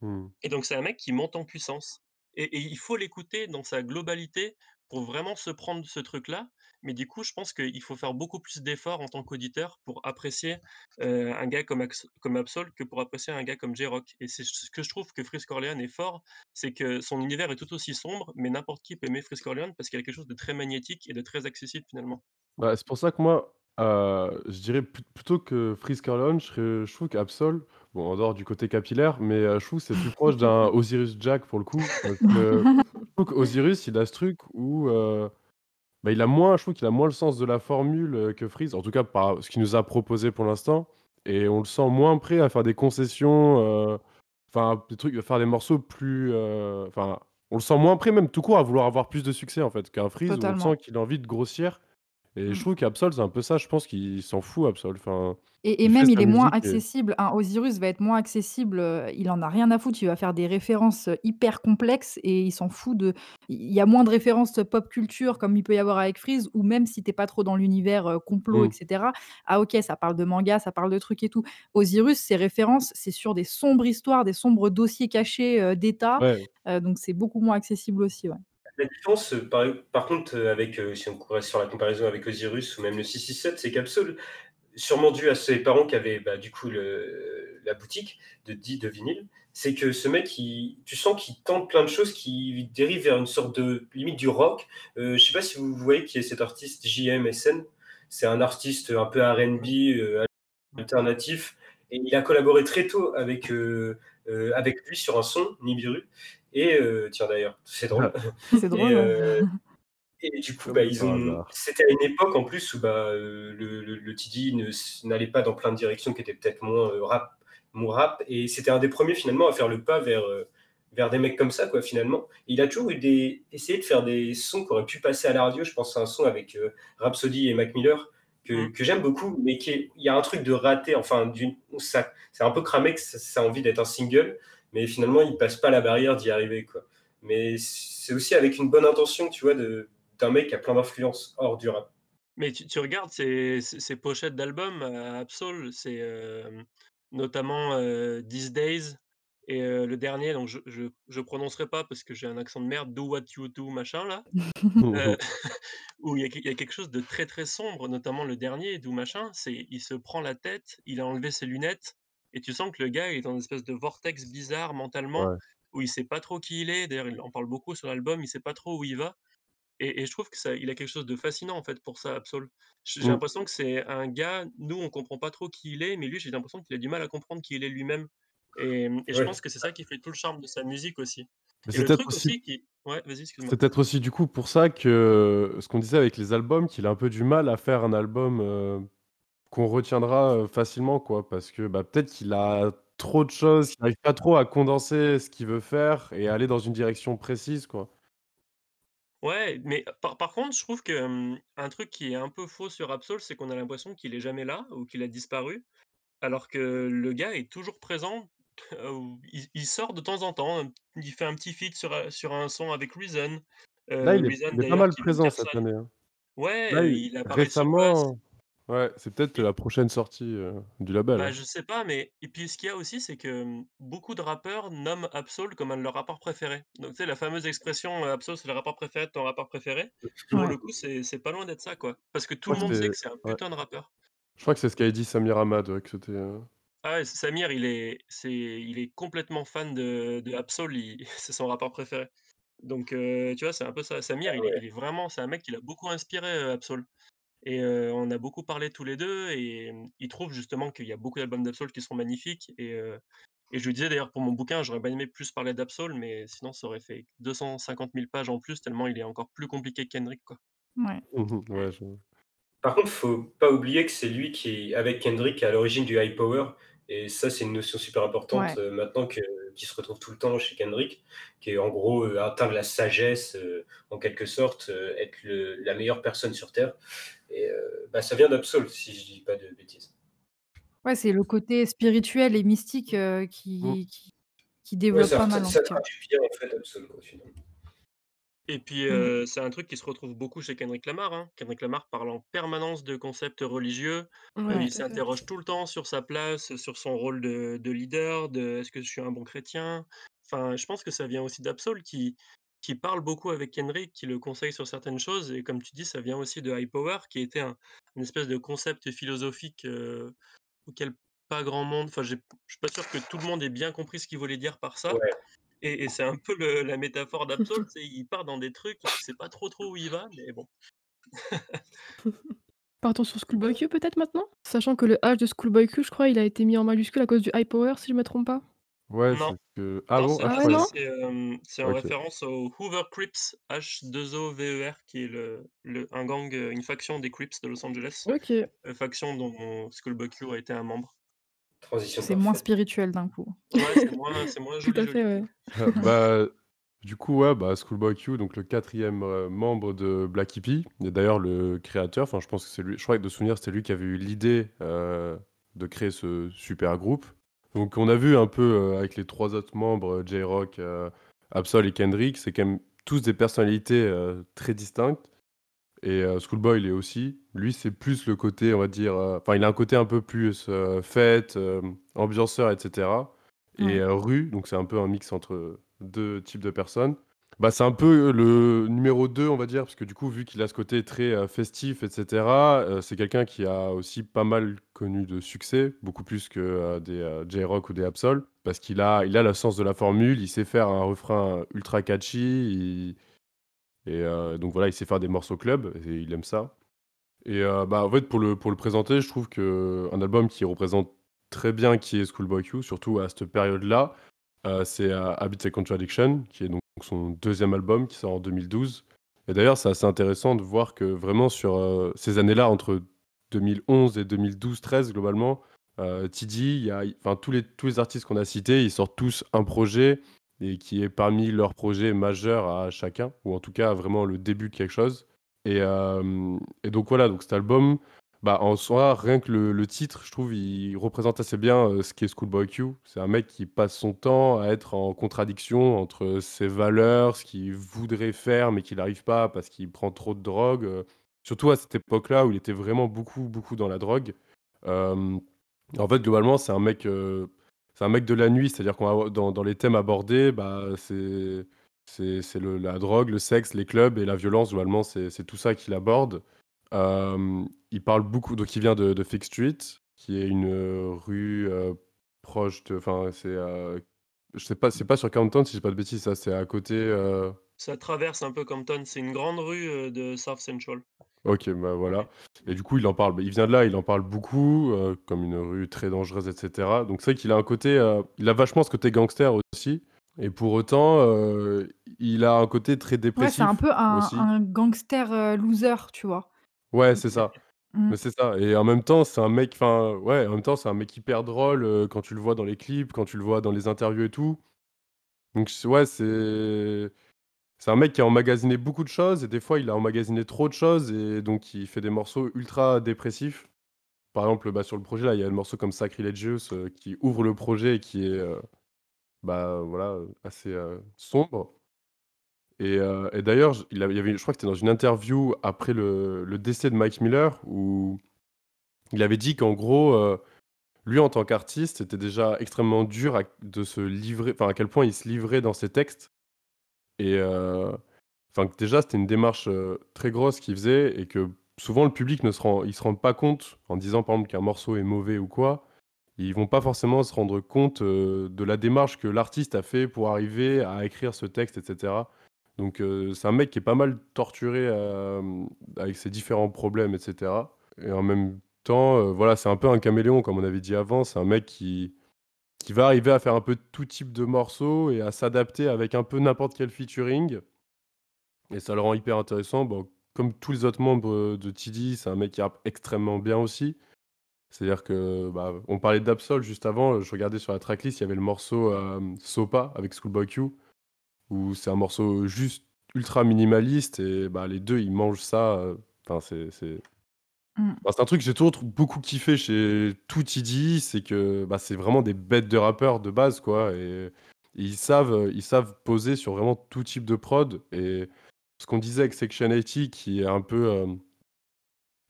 Mmh. Et donc c'est un mec qui monte en puissance. Et, il faut l'écouter dans sa globalité pour vraiment se prendre ce truc-là. Mais du coup, je pense qu'il faut faire beaucoup plus d'efforts en tant qu'auditeur pour apprécier un gars comme, comme Absol que pour apprécier un gars comme J-Rock. Et c'est ce que je trouve que Frisk Orleans est fort, c'est que son univers est tout aussi sombre, mais n'importe qui peut aimer Frisk Orleans parce qu'il y a quelque chose de très magnétique et de très accessible finalement. Bah, c'est pour ça que moi, je dirais plutôt que Frisk Orleans, je, je trouve qu'Absol, Bon, en dehors du côté capillaire, mais je trouve que c'est plus proche d'un Osiris Jack pour le coup. je trouve qu'Osiris, il a ce truc où bah, il a moins je trouve qu'il a moins le sens de la formule, heu, que Freeze, en tout cas par ce qu'il nous a proposé pour l'instant et on le sent moins prêt à faire des concessions, heu, enfin des trucs, à faire des morceaux plus, enfin, on le sent moins prêt même tout court à vouloir avoir plus de succès en fait, qu'un Freeze où on Totalement. sent qu'il a envie de grossir et je Mmh. trouve qu'Ab-Soul c'est un peu ça, je pense qu'il s'en fout Ab-Soul, enfin, Et et il fait même il sa est moins musique et accessible. Un Osiris va être moins accessible, heu, il en a rien à foutre, il va faire des références, heu, hyper complexes et il s'en fout de il y a moins de références pop culture comme il peut y avoir avec Freeze ou même si tu es pas trop dans l'univers, heu, complot Mmh. cetera. Ah OK, ça parle de manga, ça parle de trucs et tout. Osiris, ses références, c'est sur des sombres histoires, des sombres dossiers cachés, d'État, Ouais. donc c'est beaucoup moins accessible aussi, ouais. La différence, heu, par contre, heu, avec, heu, si on reste sur la comparaison avec Osiris ou même le 667, c'est qu'Ab-Soul, sûrement dû à ses parents qui avaient, bah, du coup la boutique de dit de vinyle, c'est que ce mec tu sens qu'il tente plein de choses qui dérivent vers une sorte de limite du rock. Heu, je sais pas si vous voyez qui est cet artiste JMSN? C'est un artiste un peu R&B, alternatif et il a collaboré très tôt avec, avec lui sur un son, Nibiru et heu, tiens d'ailleurs, c'est drôle C'est drôle, et du coup, bah, Comme ils ont c'était à une époque en plus où, bah, heu, le le le s n'allait pas dans plein de directions qui étaient peut-être moins, heu, rap moins rap et c'était un des premiers finalement à faire le pas vers, vers des mecs comme ça quoi finalement. Il a toujours eu des essayé de faire des sons qui auraient pu passer à la radio. Je pense à un son avec, heu, Rapsody et Mac Miller que Mmh. que j'aime beaucoup, mais qui est il y a un truc de raté, enfin d'une ça c'est un peu cramé que ça ça a envie d'être un single, mais finalement il passe pas la barrière d'y arriver quoi. Mais c'est aussi avec une bonne intention, tu vois, de d'un mec qui a plein d'influences hors du rap. Mais tu tu regardes ses pochettes d'albums à Ab-Soul, c'est, hem, notamment, heu, These Days et le dernier donc je je je prononcerai pas parce que j'ai un accent de merde, Do What You Do machin là, où il y y a quelque chose de très, très sombre, notamment le dernier Do machin, c'est il se prend la tête, il a enlevé ses lunettes et tu sens que le gars il est dans une espèce de vortex bizarre mentalement, Ouais. où il sait pas trop qui il est. D'ailleurs, il en parle beaucoup sur l'album, il sait pas trop où il va et et je trouve que ça il a quelque chose de fascinant, en fait, pour ça, Ab-Soul. J'ai Mmh. l'impression que c'est un gars, nous, on comprend pas trop qui il est, mais lui, j'ai l'impression qu'il a du mal à comprendre qui il est lui-même et mmh je pense que c'est ça qui fait tout le charme de sa musique aussi c'est peut-être aussi qui ouais, du coup pour ça que ce qu'on disait avec les albums, qu'il a un peu du mal à faire un album, qu'on retiendra, heu, facilement quoi. Parce que, bah, peut-être qu'il a trop de choses, qu'il arrive pas trop à condenser ce qu'il veut faire et aller dans une direction précise quoi. Ouais, mais par par contre, je trouve que, un truc qui est un peu faux sur Ab-Soul, c'est qu'on a l'impression qu'il est jamais là ou qu'il a disparu, alors que le gars est toujours présent, heu, il il sort de temps en temps, il fait un petit feat sur, heu, sur un son avec Reason, Là, heu, il est Reason il est pas d'ailleurs mal qui présent cette année, hein. Ouais, Là, il il apparaît sur Buzz. récemment ouais, c'est peut-être Et la prochaine sortie, heu, du label, Bah, hein. je sais pas, mais et puis ce qu'il y a aussi, c'est que, mmh, beaucoup de rappeurs nomment Ab-Soul comme un de leurs rappeurs préférés. Donc tu sais, la fameuse expression, heu: «Ab-Soul, c'est le rappeur préféré de ton rappeur préféré». Pour Ouais. le coup, c'est c'est pas loin d'être ça, quoi. Parce que Je tout crois le que monde sait que c'est un ouais. putain de rappeur. Je crois que c'est ce qu'avait dit Samir Hamad, ouais, que c'était, heu Ah ouais, Samir, il est c'est il est complètement fan de il c'est son rappeur préféré. Donc heu, tu vois, c'est un peu ça. Samir, Ah il est ouais. il est vraiment c'est un mec qui l'a beaucoup inspiré, heu, Ab-Soul et on a beaucoup parlé tous les 2 et il trouve justement qu'il y a beaucoup d'albums d'Ab-Soul qui sont magnifiques et et je lui disais d'ailleurs pour mon bouquin, j'aurais bien aimé plus parler d'Ab-Soul, mais sinon ça aurait fait 250 000 pages en plus tellement il est encore plus compliqué que Kendrick, quoi. Ouais. Mmh mh. Ouais, je Par contre, faut pas oublier que c'est lui qui, avec Kendrick, est à l'origine du high power et ça, c'est une notion super importante, Ouais. maintenant que qui se retrouve tout le temps chez Kendrick, qui est en gros, heu, atteint de la sagesse, en quelque sorte, être le la meilleure personne sur terre et heu, bah, ça vient d'Ab-Soul, si je dis pas de bêtises. Ouais, c'est le côté spirituel et mystique, heu, Mmh. qui qui qui Ouais, développe ça pas mal ça traduit bien, en fait, quoi, finalement. Et puis, Mmh. heu, c'est un truc qui se retrouve beaucoup chez Kendrick Lamar, hein. Kendrick Lamar parle en permanence de concepts religieux, Ouais, il s'interroge tout le temps sur sa place, sur son rôle de de leader, de: «Est-ce que je suis un bon chrétien?» enfin, je pense que ça vient aussi d'Ab-Soul qui qui parle beaucoup avec Kendrick, qui le conseille sur certaines choses et comme tu dis, ça vient aussi de High Power qui était un une espèce de concept philosophique, auquel pas grand monde enfin, je suis pas sûr que tout le monde ait bien compris ce qu'il voulait dire par ça Ouais. et et c'est un peu le la métaphore sais, il part dans des trucs tu sais pas trop, trop où il va, mais bon. Partons sur Schoolboy Q peut-être maintenant? Sachant que le H de Schoolboy Q, je crois, il a été mis en majuscule à cause du high power si je me trompe pas? Ouais, c'est Non. que ah Non, bon? c'est Ah je Ah ouais, pas croyais ça, non? c'est, hem, c'est en OK. référence aux Hoover Crips, H2OVER, qui est le le un gang, heu, une faction des Crips de Los Angeles, OK. heu, faction dont Schoolboy Q a été un membre. Transition C'est moins parfaite. spirituel d'un coup. Ouais, c'est moins c'est moins Tout joli, à joli. fait, ouais. Ah bah, du coup, ouais, bah, Schoolboy Q, donc le 4e, heu, membre de Black Hippy et d'ailleurs le créateur, enfin je pense que c'est lui je crois que de souvenir, c'était lui qui avait eu l'idée, heu, de créer ce super groupe. Donc on a vu un peu, heu, avec les 3 autres membres, heu, J-Rock, heu, Ab-Soul et Kendrick, c'est quand même tous des personnalités, très distinctes et Schoolboy l'est aussi. Lui, c'est plus le côté, on va dire, enfin il a un côté un peu plus, fête, ambianceur et cetera et rue, donc c'est un peu un mix entre 2 types de personnes. Bah, c'est un peu le numéro 2, on va dire, parce que du coup, vu qu'il a ce côté très, festif et cetera, heu, c'est quelqu'un qui a aussi pas mal connu de succès, beaucoup plus que, heu, des, heu, J-Rock ou des Ab-Soul, parce qu'il a il a le sens de la formule, il sait faire un refrain ultra catchy, et heu, donc voilà, il sait faire des morceaux club et il aime ça. Et bah, en fait, pour le pour le présenter, je trouve qu'un album qui représente très bien qui est Schoolboy Q, surtout à cette période-là, c'est, Habits and Contradiction, qui est donc son 2e album qui sort en 2012 et d'ailleurs, c'est assez intéressant de voir que vraiment sur, ces années-là, entre 2011 et 2012-13 globalement, il y a enfin tous les tous les artistes qu'on a cités, ils sortent tous un projet et qui est parmi leurs projets majeurs à chacun ou en tout cas vraiment le début de quelque chose et et donc voilà, donc cet album, bah, en soi, rien que le titre, je trouve, il représente assez bien, heu, ce qu'est Schoolboy Q. C'est un mec qui passe son temps à être en contradiction entre ses valeurs, ce qu'il voudrait faire mais qu'il n'arrive pas parce qu'il prend trop de drogue, heu, surtout à cette époque-là où il était vraiment beaucoup, beaucoup dans la drogue. Hem, en fait, globalement, c'est un mec, heu, c'est un mec de la nuit, c'est-à-dire qu'on dans dans les thèmes abordés, bah, c'est c'est la drogue, le sexe, les clubs et la violence, globalement, c'est tout ça qu'il aborde. Hem, il parle beaucoup donc il vient de Fig Street, qui est une, rue, proche de enfin, c'est, je sais pas, c'est pas sur Compton si dis pas de bêtises, ça, c'est à côté, Ça traverse un peu Compton, c'est une grande rue, heu, de South Central. OK, bah, voilà et du coup, il en parle, bah, il vient de là, il en parle beaucoup, heu, comme une rue très dangereuse et cetera donc c'est vrai qu'il a un côté, heu, il a vachement ce côté gangster aussi et pour autant, il a un côté très Ouais, c'est un dépressif peu un gangster, loser, tu vois? Ouais, c'est ça. Mmh. Mais c'est ça et en même temps, c'est un mec enfin, ouais, en même temps, c'est un mec hyper drôle, quand tu le vois dans les clips, quand tu le vois dans les interviews et tout. Donc ouais, c'est c'est un mec qui a emmagasiné beaucoup de choses et des fois, il a emmagasiné trop de choses et donc il fait des morceaux ultra dépressifs. Par exemple, bah, sur le projet, là, il y a le morceau comme Sacrilegious, heu, qui ouvre le projet et qui est, heu, bah, voilà, heu, assez, sombre et d'ailleurs, il avait avait je crois que c'était dans une interview après le décès de Mike Miller où il avait dit qu'en gros, lui, en tant qu'artiste, c'était déjà extrêmement dur à de se livrer enfin, à quel point il se livrait dans ses textes et heu, enfin, déjà, c'était une démarche, heu, très grosse qu'il faisait et que souvent le public ne se rend ils se rendent pas compte en disant, par exemple, qu'un morceau est mauvais ou quoi. Ils vont pas forcément se rendre compte, heu, de la démarche que l'artiste a fait pour arriver à écrire ce texte et cetera. Donc c'est un mec qui est pas mal torturé, avec ses différents problèmes et cetera et en même temps, voilà, c'est un peu un caméléon comme on avait dit avant. C'est un mec qui qui va arriver à faire un peu tout type de morceaux et à s'adapter avec un peu n'importe quel featuring et ça le rend hyper intéressant. Bon, comme tous les autres membres, de Tidy, c'est un mec qui rappe extrêmement bien aussi. C'est-à-dire que, bah, on parlait d'Ab-Soul juste avant, je regardais sur la tracklist, il y avait le morceau, hem, Sopa avec Schoolboy Q, où c'est un morceau juste ultra minimaliste et bah, les 2 ils mangent ça, heu, enfin c'est Bah, c'est un truc que j'ai toujours beaucoup kiffé chez tout Tidy, c'est que, bah, c'est vraiment des bêtes de rappeurs de base, quoi et ils savent, heu, ils savent poser sur vraiment tout type de prod et ce qu'on disait avec Section 80 qui est un peu, hem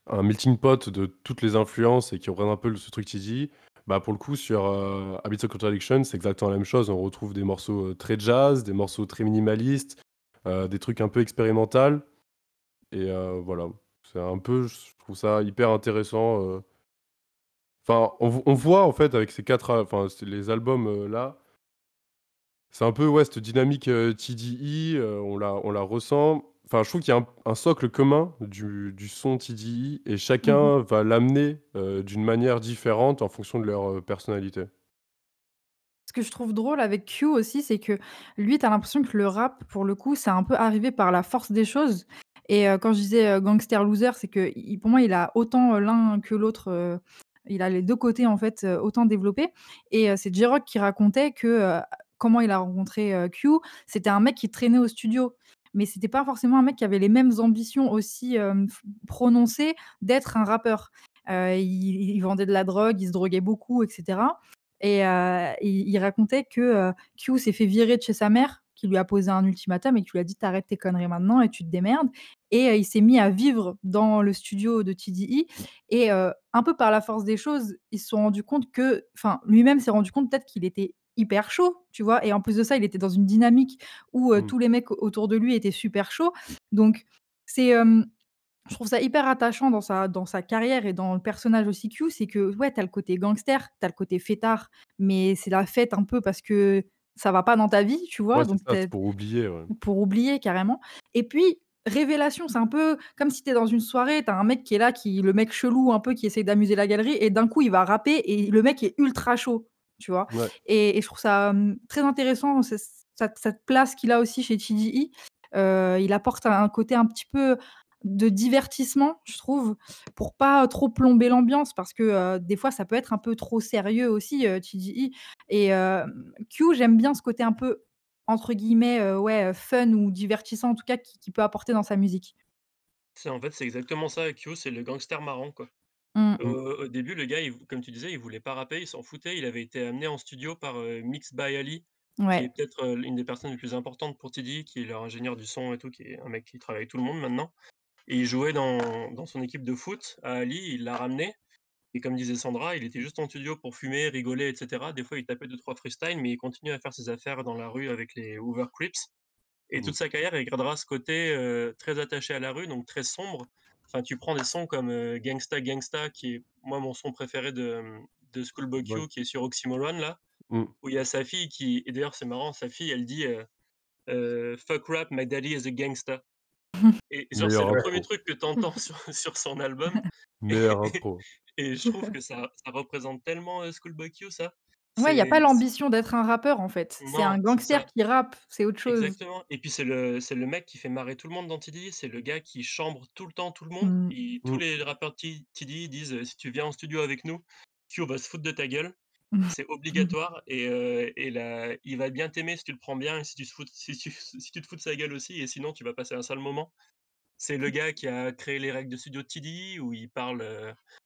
un melting pot de toutes les influences et qui reprennent un peu ce truc Tidy, bah, pour le coup sur, heu, Habits and Contradiction, c'est exactement la même chose. On retrouve des morceaux, heu, très jazz, des morceaux très minimalistes, des trucs un peu expérimental et voilà. C'est un peu je trouve ça hyper intéressant, heu enfin, on voit en fait avec ces 4 a enfin, c'est les albums, heu, là c'est un peu, ouais, cette dynamique, TDI, heu, on la on la ressent. Enfin, je trouve qu'il y a un un socle commun du du son TDI et Mmh mh. chacun va l'amener, d'une manière différente en fonction de leur, personnalité. que je trouve drôle avec Q aussi, c'est que lui, tu as l'impression que le rap, pour le coup, c'est un peu arrivé par la force des choses et quand je disais, Gangster Loser, c'est que pour moi, il a autant, l'un que l'autre, il a les 2 côtés, en fait, autant développés et c'est J-Rock qui racontait que, comment il a rencontré, Q. C'était un mec qui traînait au studio, mais c'était pas forcément un mec qui avait les mêmes ambitions aussi, prononcées d'être un rappeur. Il vendait de la drogue, il se droguait beaucoup et cetera et heu, il il racontait que, heu, Q s'est fait virer de chez sa mère, qui lui a posé un ultimatum et qui lui a dit: «Tu arrêtes tes conneries maintenant et tu te démerdes» et heu, il s'est mis à vivre dans le studio de TDE et heu, un peu par la force des choses, ils se sont rendus compte que enfin, lui-même s'est rendu compte peut-être qu'il était hyper chaud, tu vois? Et en plus de ça, il était dans une dynamique où, Mmh. tous les mecs autour de lui étaient super chauds donc c'est, je trouve ça hyper attachant dans sa dans sa carrière et dans le personnage aussi Q, c'est que, ouais, tu as le côté gangster, tu as le côté fêtard, mais c'est la fête un peu parce que ça va pas dans ta vie, tu vois? Ouais, Donc ça, pour oublier, ouais. pour oublier carrément et puis révélation, c'est un peu comme si tu es dans une soirée, tu as un mec qui est là, qui le mec chelou un peu qui essaie d'amuser la galerie et d'un coup il va rapper et le mec est ultra chaud, tu vois? Ouais. Et et je trouve ça, très intéressant ce cette cette place qu'il a aussi chez TDE. Heu, il apporte un côté un petit peu de divertissement, je trouve, pour pas trop plomber l'ambiance parce que, heu, des fois ça peut être un peu trop sérieux aussi, TDE et hem, Q, j'aime bien ce côté un peu entre guillemets, ouais, «fun» ou divertissant en tout cas qui qu'il peut apporter dans sa musique. C'est en fait, c'est exactement ça, Q, c'est le gangster marrant, quoi. Mmh. Au début, le gars, il comme tu disais, il voulait pas rapper, il s'en foutait. Il avait été amené en studio par, Mix by Ali, qui est peut-être, heu, l'une des personnes les plus importantes pour TDE, qui est leur ingénieur du son et tout, qui est un mec qui travaille avec tout le monde maintenant et il jouait dans dans son équipe de foot à Ali, il l'a ramené et comme disait Sandra, il était juste en studio pour fumer, rigoler et cetera. Des fois, il tapait 2-3 freestyles, mais il continuait à faire ses affaires dans la rue avec les Hoover Crips et Mmh. toute sa carrière, il gardera ce côté, heu, très attaché à la rue, donc très sombre. Enfin, tu prends des sons comme, heu, Gangsta Gangsta, qui est, moi, mon son préféré de, mmh, de Schoolboy Ouais. Q, qui est sur Oxymoron, là, Mmh. où il y a sa fille qui et d'ailleurs, c'est marrant, sa fille, elle dit, heu: «Fuck rap, my daddy is a gangsta» et genre, c'est le 1er intro. truc que tu entends sur sur son album Meilleure intro. et je trouve que ça ça représente tellement, heu, Schoolboy Q, ça. Ouais, il y a pas l'ambition d'être un rappeur, en fait. C'est un gangster qui rappe, c'est autre chose. Exactement et puis c'est le c'est le mec qui fait marrer tout le monde dans TDE, c'est le gars qui chambre tout le temps tout le monde. Mmh. Il tous Mmh. les rappeurs de T TDE disent, «Si tu viens en studio avec nous, Q va se foutre de ta gueule, c'est obligatoire et là, il va bien t'aimer si tu le prends bien et si tu te fous si tu si tu te fous de sa gueule aussi et sinon tu vas passer un sale moment». C'est le gars qui a créé les règles de studio TDE où il parle,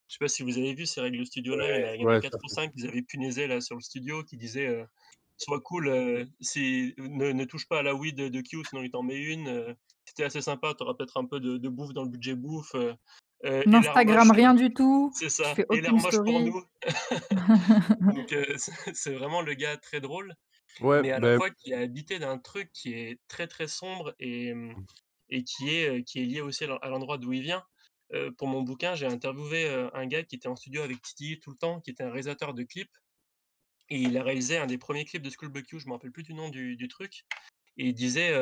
je sais pas si vous avez vu ces règles de Ouais. a il y en a Ouais, 4 ça ou fait 5 qu'ils avaient punaisé là sur le studio qui disaient, heu: «Sois cool, si ne ne touche pas à la weed de Q sinon il t'en met une, si tu es assez sympa, tu auras peut-être un peu de de bouffe dans le budget bouffe, moche, heu» rien du tout, c'est ça, fais «et l'air aucune moche pour story. nous». Donc heu, c'est vraiment le gars très drôle, Ouais, mais à la beh fois qui est habité d'un truc qui est très, très sombre et mmh et qui est, heu, qui est lié aussi à l'en à l'endroit d'où il vient. Heu, pour mon bouquin, j'ai interviewé, un gars qui était en studio avec TDE tout le temps, qui était un réalisateur de clips et il a réalisé un des 1ers clips de Schoolboy Q, je me rappelle plus du nom du du truc et il disait,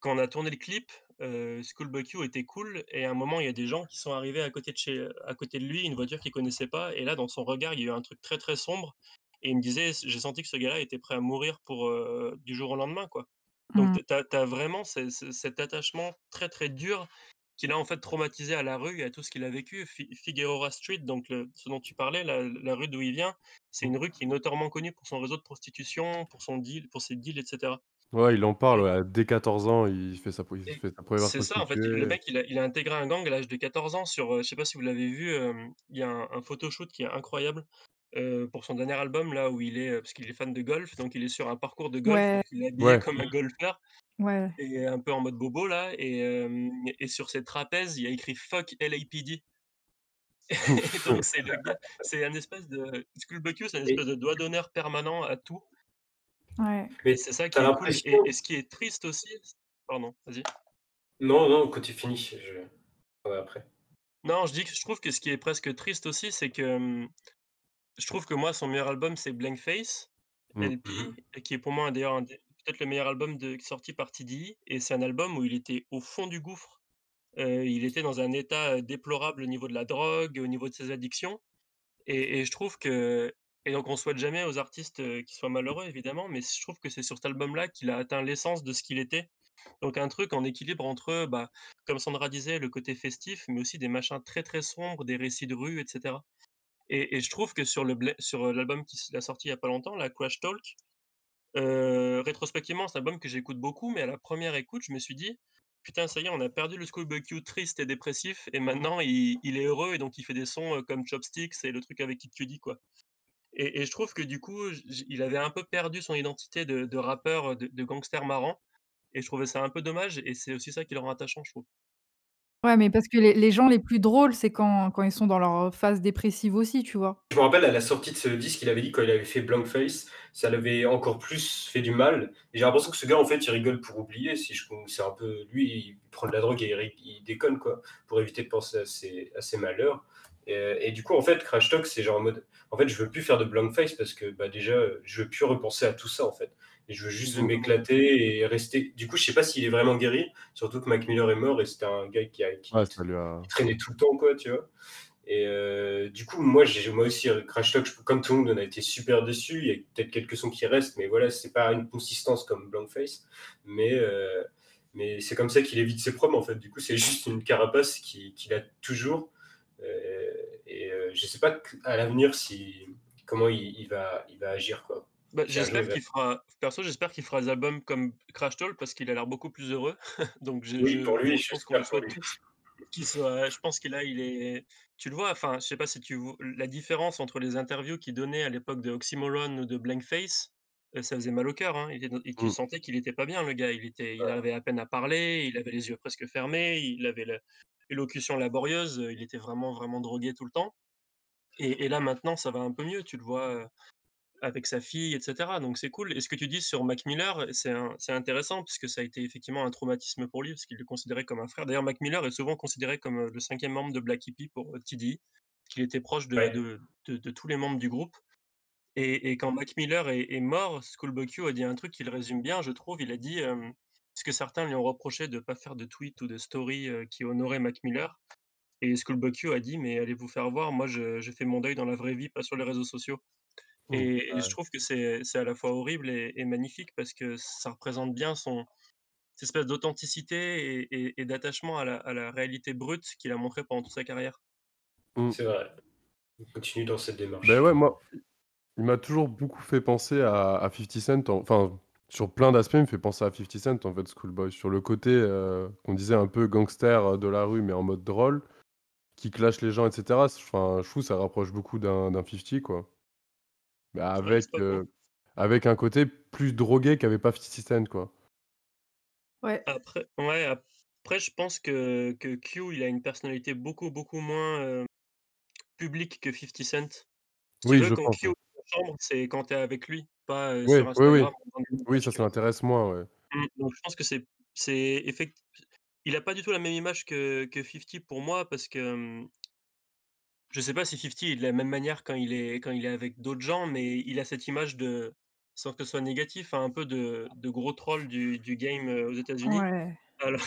«Quand on a tourné le clip, heu, Schoolboy Q était cool et à un moment, il y a des gens qui sont arrivés à côté de chez à côté de lui, une voiture qu'il connaissait pas et là, dans son regard, il y a eu un truc très, très sombre et il me disait: "C j'ai senti que ce gars-là était prêt à mourir pour, heu, du jour au lendemain, quoi"». Donc Mmh. tu as vraiment ce ce cet attachement très, très dur qui l'a, en fait, traumatisé à la rue et à tout ce qu'il a vécu. Fi Figueroa Street, donc le ce dont tu parlais, la la rue d'où il vient, c'est une rue qui est notoirement connue pour son réseau de prostitution, pour son deal pour ses deals et cetera Ouais, il en parle, ouais, dès 14 ans, il fait sa il et fait sa 1re c'est ça, en fait, le prostituée. mec, il a il a intégré un gang à l'âge de 14 ans sur, heu, je sais pas si vous l'avez vu, hem, il y a un un photoshoot qui est incroyable, heu, pour son dernier album, là où il est, heu parce qu'il est fan de golf, donc il est sur un parcours de golf, Ouais. donc il est habillé Ouais. comme un golfeur Ouais. et un peu en mode bobo, là et sur ses trapèzes, il y a écrit «Fuck LAPD». Et donc c'est le gars c'est un espèce de Q, c'est un espèce de doigt d'honneur permanent à tout Ouais. Mais c'est ça qui est cool et ce qui est triste aussi pardon, vas-y. Non, non, quand tu finis, je ouais, après. Non, je dis que je trouve que ce qui est presque triste aussi, c'est que, mmh, je trouve que moi, son meilleur album, c'est Blank Face, Mmh. LP Mmh et qui est pour moi d'ailleurs des peut-être le meilleur album de sorti par TDE et c'est un album où il était au fond du gouffre. Heu, il était dans un état, heu, déplorable au niveau de la drogue, au niveau de ses addictions et et je trouve que Et donc on souhaite jamais aux artistes, qu'ils soient malheureux évidemment, mais je trouve que c'est sur cet album-là qu'il a atteint l'essence de ce qu'il était. Donc un truc en équilibre entre, bah, comme Sandra disait, le côté festif, mais aussi des machins très, très sombres, des récits de rue et cetera. Et je trouve que sur l'album qu'il a sorti il y a pas longtemps, la Crash Talk, rétrospectivement, c'est un album que j'écoute beaucoup, mais à la première écoute, je me suis dit: «Putain, ça y est, on a perdu le Schoolboy Q triste et dépressif et maintenant il il est heureux et donc il fait des sons, comme Chopsticks et le truc avec Kid Cudi, quoi». Et je trouve que du coup, il avait un peu perdu son identité de de rappeur, de de gangster marrant et je trouvais ça un peu dommage et c'est aussi ça qui le rend attachant, je trouve. Ouais, mais parce que les les gens les plus drôles, c'est quand quand ils sont dans leur phase dépressive aussi, tu vois? Je me rappelle à la sortie de ce disque, il avait dit quand il avait fait Blank Face, ça l'avait encore plus fait du mal et j'ai l'impression que ce gars, en fait, il rigole pour oublier, si je c'est un peu lui, il prend de la drogue et il déconne, quoi, pour éviter de penser à ses à ses malheurs et et du coup, en fait, Crash Talk, c'est genre en mode, en fait, je veux plus faire de Blank Face parce que, bah, déjà, je veux plus repenser à tout ça, en fait et je veux juste Mmh. m'éclater et rester du coup, je sais pas s'il est vraiment guéri, surtout que Mac Miller est mort et c'était un gars qui a qui Ouais, a qui traînait tout le temps, quoi, tu vois? Et heu, du coup, moi, j'ai moi aussi, Crash Talk, comme tout le monde, on a été super déçus. Il y a peut-être quelques sons qui restent, mais voilà, c'est pas une consistance comme Blank Face, mais heu, mais c'est comme ça qu'il évite ses prods, en fait. Du coup, c'est juste une carapace qui qu'il a toujours, et heu, je sais pas à l'avenir si comment il il va il va agir, quoi. Bah, il j'espère qu'il fera perso, j'espère qu'il fera des albums comme Crash Talk parce qu'il a l'air beaucoup plus heureux. Donc je Oui, pour lui, je pense qu'on pour souhaite tous qu'il soit je pense que là, il est tu le vois, enfin, je sais pas si tu vo la différence entre les interviews qu'il donnait à l'époque de Oxymoron ou de Blank Face, heu, ça faisait mal au cœur, hein. Il tu Mmh. sentais qu'il était pas bien le gars. Il était il Ouais. arrivait à peine à parler, il avait les yeux presque fermés, il avait le l'élocution laborieuse, il était vraiment, vraiment drogué tout le temps et et là, maintenant, ça va un peu mieux, tu le vois, avec sa fille et cetera, donc c'est cool et ce que tu dis sur Mac Miller, c'est intéressant puisque ça a été effectivement un traumatisme pour lui parce qu'il le considérait comme un frère. D'ailleurs, Mac Miller est souvent considéré comme, le 5e membre de Black Hippy pour, TDE, qu'il était proche de Ouais. de de de tous les membres du groupe et et quand Mac Miller est est mort, Schoolboy Q a dit un truc qui le résume bien, je trouve. Il a dit, parce que certains lui ont reproché de pas faire de tweets ou de stories, heu, qui honoraient Mac Miller et Schoolboy Q a dit: «Mais allez vous faire voir, moi je je fais mon deuil dans la vraie vie, pas sur les réseaux sociaux» Mmh. et et je trouve que c'est c'est à la fois horrible et et magnifique parce que ça représente bien son cette espèce d'authenticité et et et d'attachement à la à la réalité brute qu'il a montré pendant toute sa carrière. Mmh. C'est vrai. Continue dans cette Beh, démarche. ouais, moi, il m'a toujours beaucoup fait penser à à 50 Cent, enfin, sur plein d'aspects, il me fait penser à 50 Cent, en fait, Schoolboy. Sur le côté, heu, qu'on disait un peu gangster, de la rue, mais en mode drôle, qui clash les gens et cetera. Enfin, je trouve ça rapproche beaucoup d'un d'un 50, quoi. Bah, avec, heu, avec un côté plus drogué qu'avait pas 50 Cent, quoi. Ouais. Après ouais, après je pense que que Q, il a une personnalité beaucoup, beaucoup moins, publique que 50 Cent. Si tu Oui, veux, je quand pense, Q c'est quand tu es avec lui, pas, heu, Oui, sur oui, oui. Instagram ou dans des Oui, messages, ça, ça vois? l'intéresse moins, ouais. Mmh, donc je pense que c'est c'est effect il a pas du tout la même image que que 50 pour moi parce que, hem je sais pas si 50 est de la même manière quand il est quand il est avec d'autres gens, mais il a cette image de sans que ce soit négatif, hein, un peu de de gros troll du du game, aux États-Unis. Ouais. Alors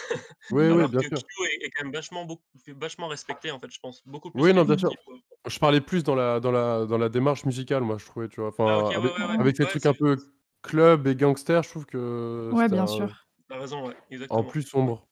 Oui, oui, alors bien que Q sûr. est est quand même vachement beaucoup vachement respecté, en fait, je pense, beaucoup plus Oui, non, bien 50 sûr. pour. Je parlais plus dans la dans la dans la démarche musicale, moi, je trouvais, tu vois? Ah ouais, avec ouais, ces Ouais, trucs un peu club et gangster, je trouve que Ouais, bien un sûr. tu as raison, ouais, en exactement. plus sombre.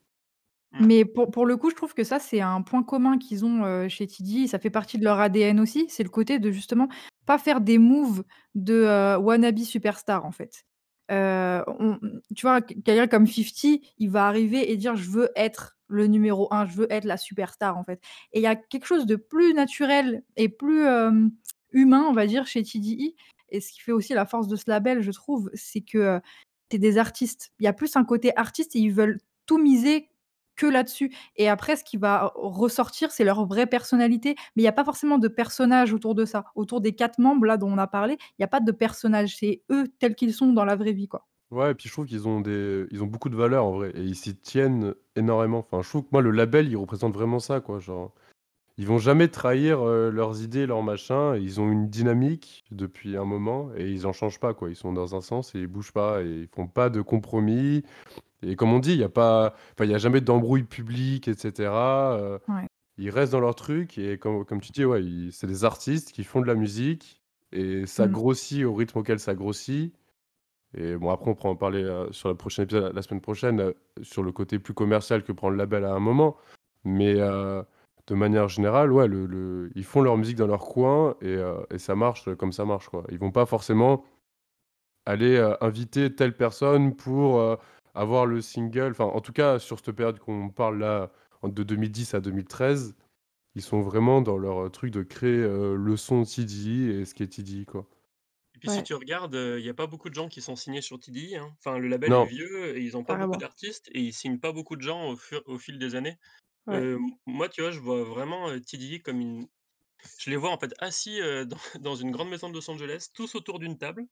Mmh. Mais pour pour le coup, je trouve que ça, c'est un point commun qu'ils ont, heu, chez et ça fait partie de leur ADN aussi. C'est le côté de justement pas faire des moves de, heu, wannabe superstar, en fait. On tu vois, quelqu'un comme 50, il va arriver et dire: «Je veux être le numéro 1, je veux être la superstar», en fait et il y a quelque chose de plus naturel et plus, humain, on va dire, chez TDE et ce qui fait aussi la force de ce label, je trouve, c'est que, heu, c'est des artistes. Il y a plus un côté artiste et ils veulent tout miser que là-dessus et après ce qui va ressortir, c'est leur vraie personnalité, mais il y a pas forcément de personnage autour de ça. Autour des 4 membres là dont on a parlé, il y a pas de personnage, c'est eux tels qu'ils sont dans la vraie vie, quoi. Ouais et puis je trouve qu'ils ont des ils ont beaucoup de valeurs en vrai et ils s'y tiennent énormément. Enfin, je trouve que moi le label, il représente vraiment ça, quoi, genre, ils vont jamais trahir, heu, leurs idées, leurs machins. Ils ont une dynamique depuis un moment et ils en changent pas, quoi. Ils sont dans un sens et ils bougent pas et ils font pas de compromis et comme on dit, il y a pas enfin, il y a jamais d'embrouille publique et cetera, heu, Ouais. ils restent dans leur truc et comme comme tu dis, ouais, ils c'est des artistes qui font de la musique et ça Mmh. grossit au rythme auquel ça grossit et bon, après on pourra en parler, heu, sur le prochain épisode la semaine prochaine, heu, sur le côté plus commercial que prend le label à un moment. Mais, heu, de manière générale, ouais, ils font leur musique dans leur coin et ça marche, comme ça marche, quoi. Ils vont pas forcément aller, inviter telle personne pour, avoir le single. Enfin, en tout cas, sur cette période qu'on parle là, de 2010 à 2013, ils sont vraiment dans leur, truc de créer, le son TDI et ce qui est TDI, quoi. Et puis si Ouais. tu regardes, il y a pas beaucoup de gens qui sont signés sur TDI, hein. Enfin, le label est Non. vieux et ils ont pas beaucoup Carrément. d'artistes et ils signent pas beaucoup de gens au fur au fil des années. Ouais. Heu, moi, tu vois, je vois vraiment, heu, TDI comme une je les vois en fait assis, heu, dans dans une grande maison de Los Angeles, tous autour d'une table.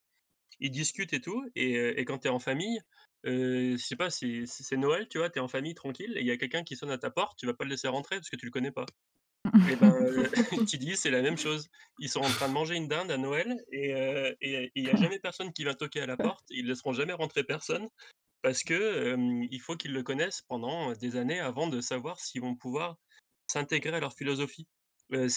Ils discutent et tout et heu et quand tu es en famille, heu, je sais pas, c'est c'est c'est Noël, tu vois, tu es en famille tranquille et il y a quelqu'un qui sonne à ta porte, tu vas pas le laisser rentrer parce que tu le connais pas. Et ben, heu, TDI, c'est la même chose. Ils sont en train de manger une dinde à Noël et heu et il y a jamais personne qui va toquer à la porte. Ils laisseront jamais rentrer personne parce que, il faut qu'ils le connaissent pendant, des années avant de savoir s'ils vont pouvoir s'intégrer à leur philosophie.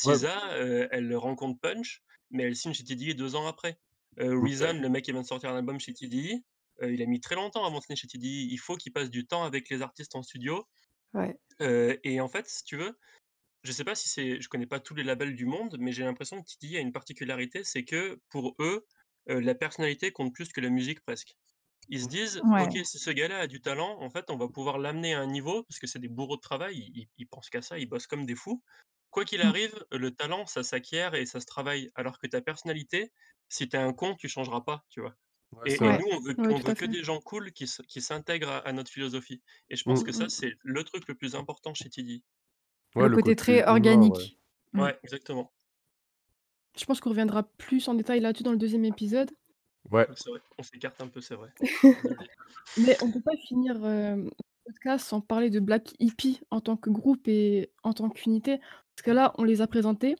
Ouais. SZA, heu, elle rencontre Punch, mais elle signe chez TDI 2 ans après. Reason, le mec qui vient de sortir un album chez TDI, il a mis très longtemps avant de signer chez TDI. Il faut qu'il passe du temps avec les artistes en studio, Ouais. et en fait, si tu veux, je sais pas si c'est je connais pas tous les labels du monde, mais j'ai l'impression que TDI a une particularité, c'est que pour eux, heu, la personnalité compte plus que la musique presque. Ils se disent: «OK, si ce gars-là a du talent, en fait, on va pouvoir l'amener à un niveau» parce que c'est des bourreaux de travail, ils pensent qu'à ça, ils bossent comme des fous. Quoi qu'il Mmh. arrive, le talent, ça s'acquiert et ça se travaille, alors que ta personnalité, si tu es un con, tu changeras pas, tu vois? Ouais, Et nous, on veut Ouais, on tout veut à que des gens cool qui s'intègrent à à notre philosophie et je pense Mmh. que ça, c'est le truc le plus important chez TDI. Ouais, Le le côté côté très humain, ouais. organique. Mmh. Ouais, exactement. Je pense qu'on reviendra plus en détail là-dessus dans le deuxième épisode. Ouais. Vrai, on s'écarte un peu, c'est vrai. Mais on peut pas finir, le podcast sans parler de Black Hippy en tant que groupe et en tant qu'unité. Parce que là, on les a présentés,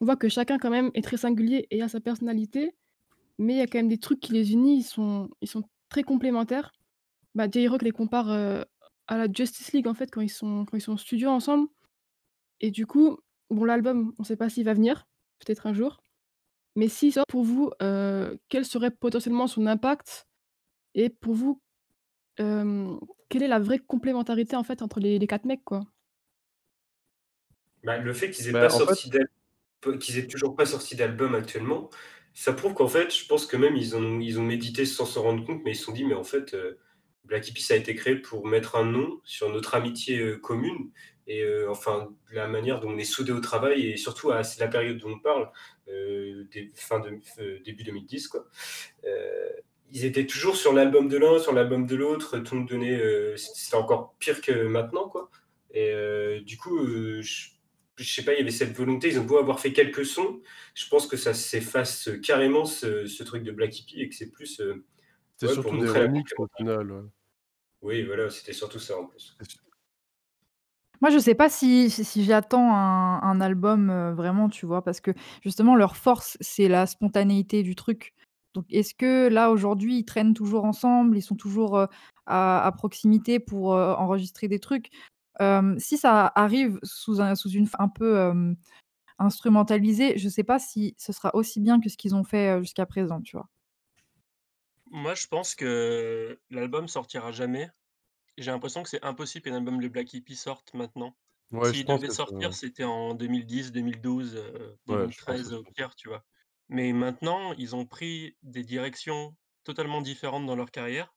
on voit que chacun quand même est très singulier et a sa personnalité, mais il y a quand même des trucs qui les unissent, ils sont ils sont très complémentaires. Bah, J-Rock les compare, heu, à la Justice League en fait quand ils sont quand ils sont en studio ensemble et du coup, bon l'album, on sait pas s'il va venir, peut-être un jour, mais s'il sort pour vous, heu, quel serait potentiellement son impact? Et pour vous, hem, quelle est la vraie complémentarité en fait entre les les 4 mecs quoi? Bah, le fait qu'ils aient pas Bah, fait qu'ils aient toujours pas sorti d'album actuellement, ça prouve qu'en fait, je pense que même ils ont ils ont médité sans s'en rendre compte, mais ils se sont dit: «Mais en fait, heu, Black Hippy, ça a été créé pour mettre un nom sur notre amitié, heu, commune et heu, enfin, la manière dont on est soudés au travail et surtout à la période dont on parle, dé fin de début 2010 quoi». Ils étaient toujours sur l'album de l'un, sur l'album de l'autre, tout me donnait, c'était encore pire que maintenant quoi et du coup, je je sais pas, il y avait cette volonté, ils ont beau avoir fait quelques sons, je pense que ça s'efface, carrément ce ce truc de Black Hippy et que c'est plus, C'est ouais, surtout des remixes au final, ouais. Oui, voilà, c'était surtout ça en plus. Moi, je sais pas si si si j'attends un un album, heu, vraiment, tu vois? Parce que justement leur force, c'est la spontanéité du truc. Donc est-ce que là, aujourd'hui, ils traînent toujours ensemble, ils sont toujours, heu, à à proximité pour, heu, enregistrer des trucs? Si ça arrive sous un sous une un peu, instrumentalisée, je sais pas si ce sera aussi bien que ce qu'ils ont fait, jusqu'à présent, tu vois? Moi, je pense que l'album sortira jamais. J'ai l'impression que c'est impossible qu'un album de Black Hippy sorte maintenant. Ouais, S'il devait sortir, c'était en 2010-2012, heu, Ouais, je pense 2013 au pire, tu vois? Mais maintenant, ils ont pris des directions totalement différentes dans leur carrière.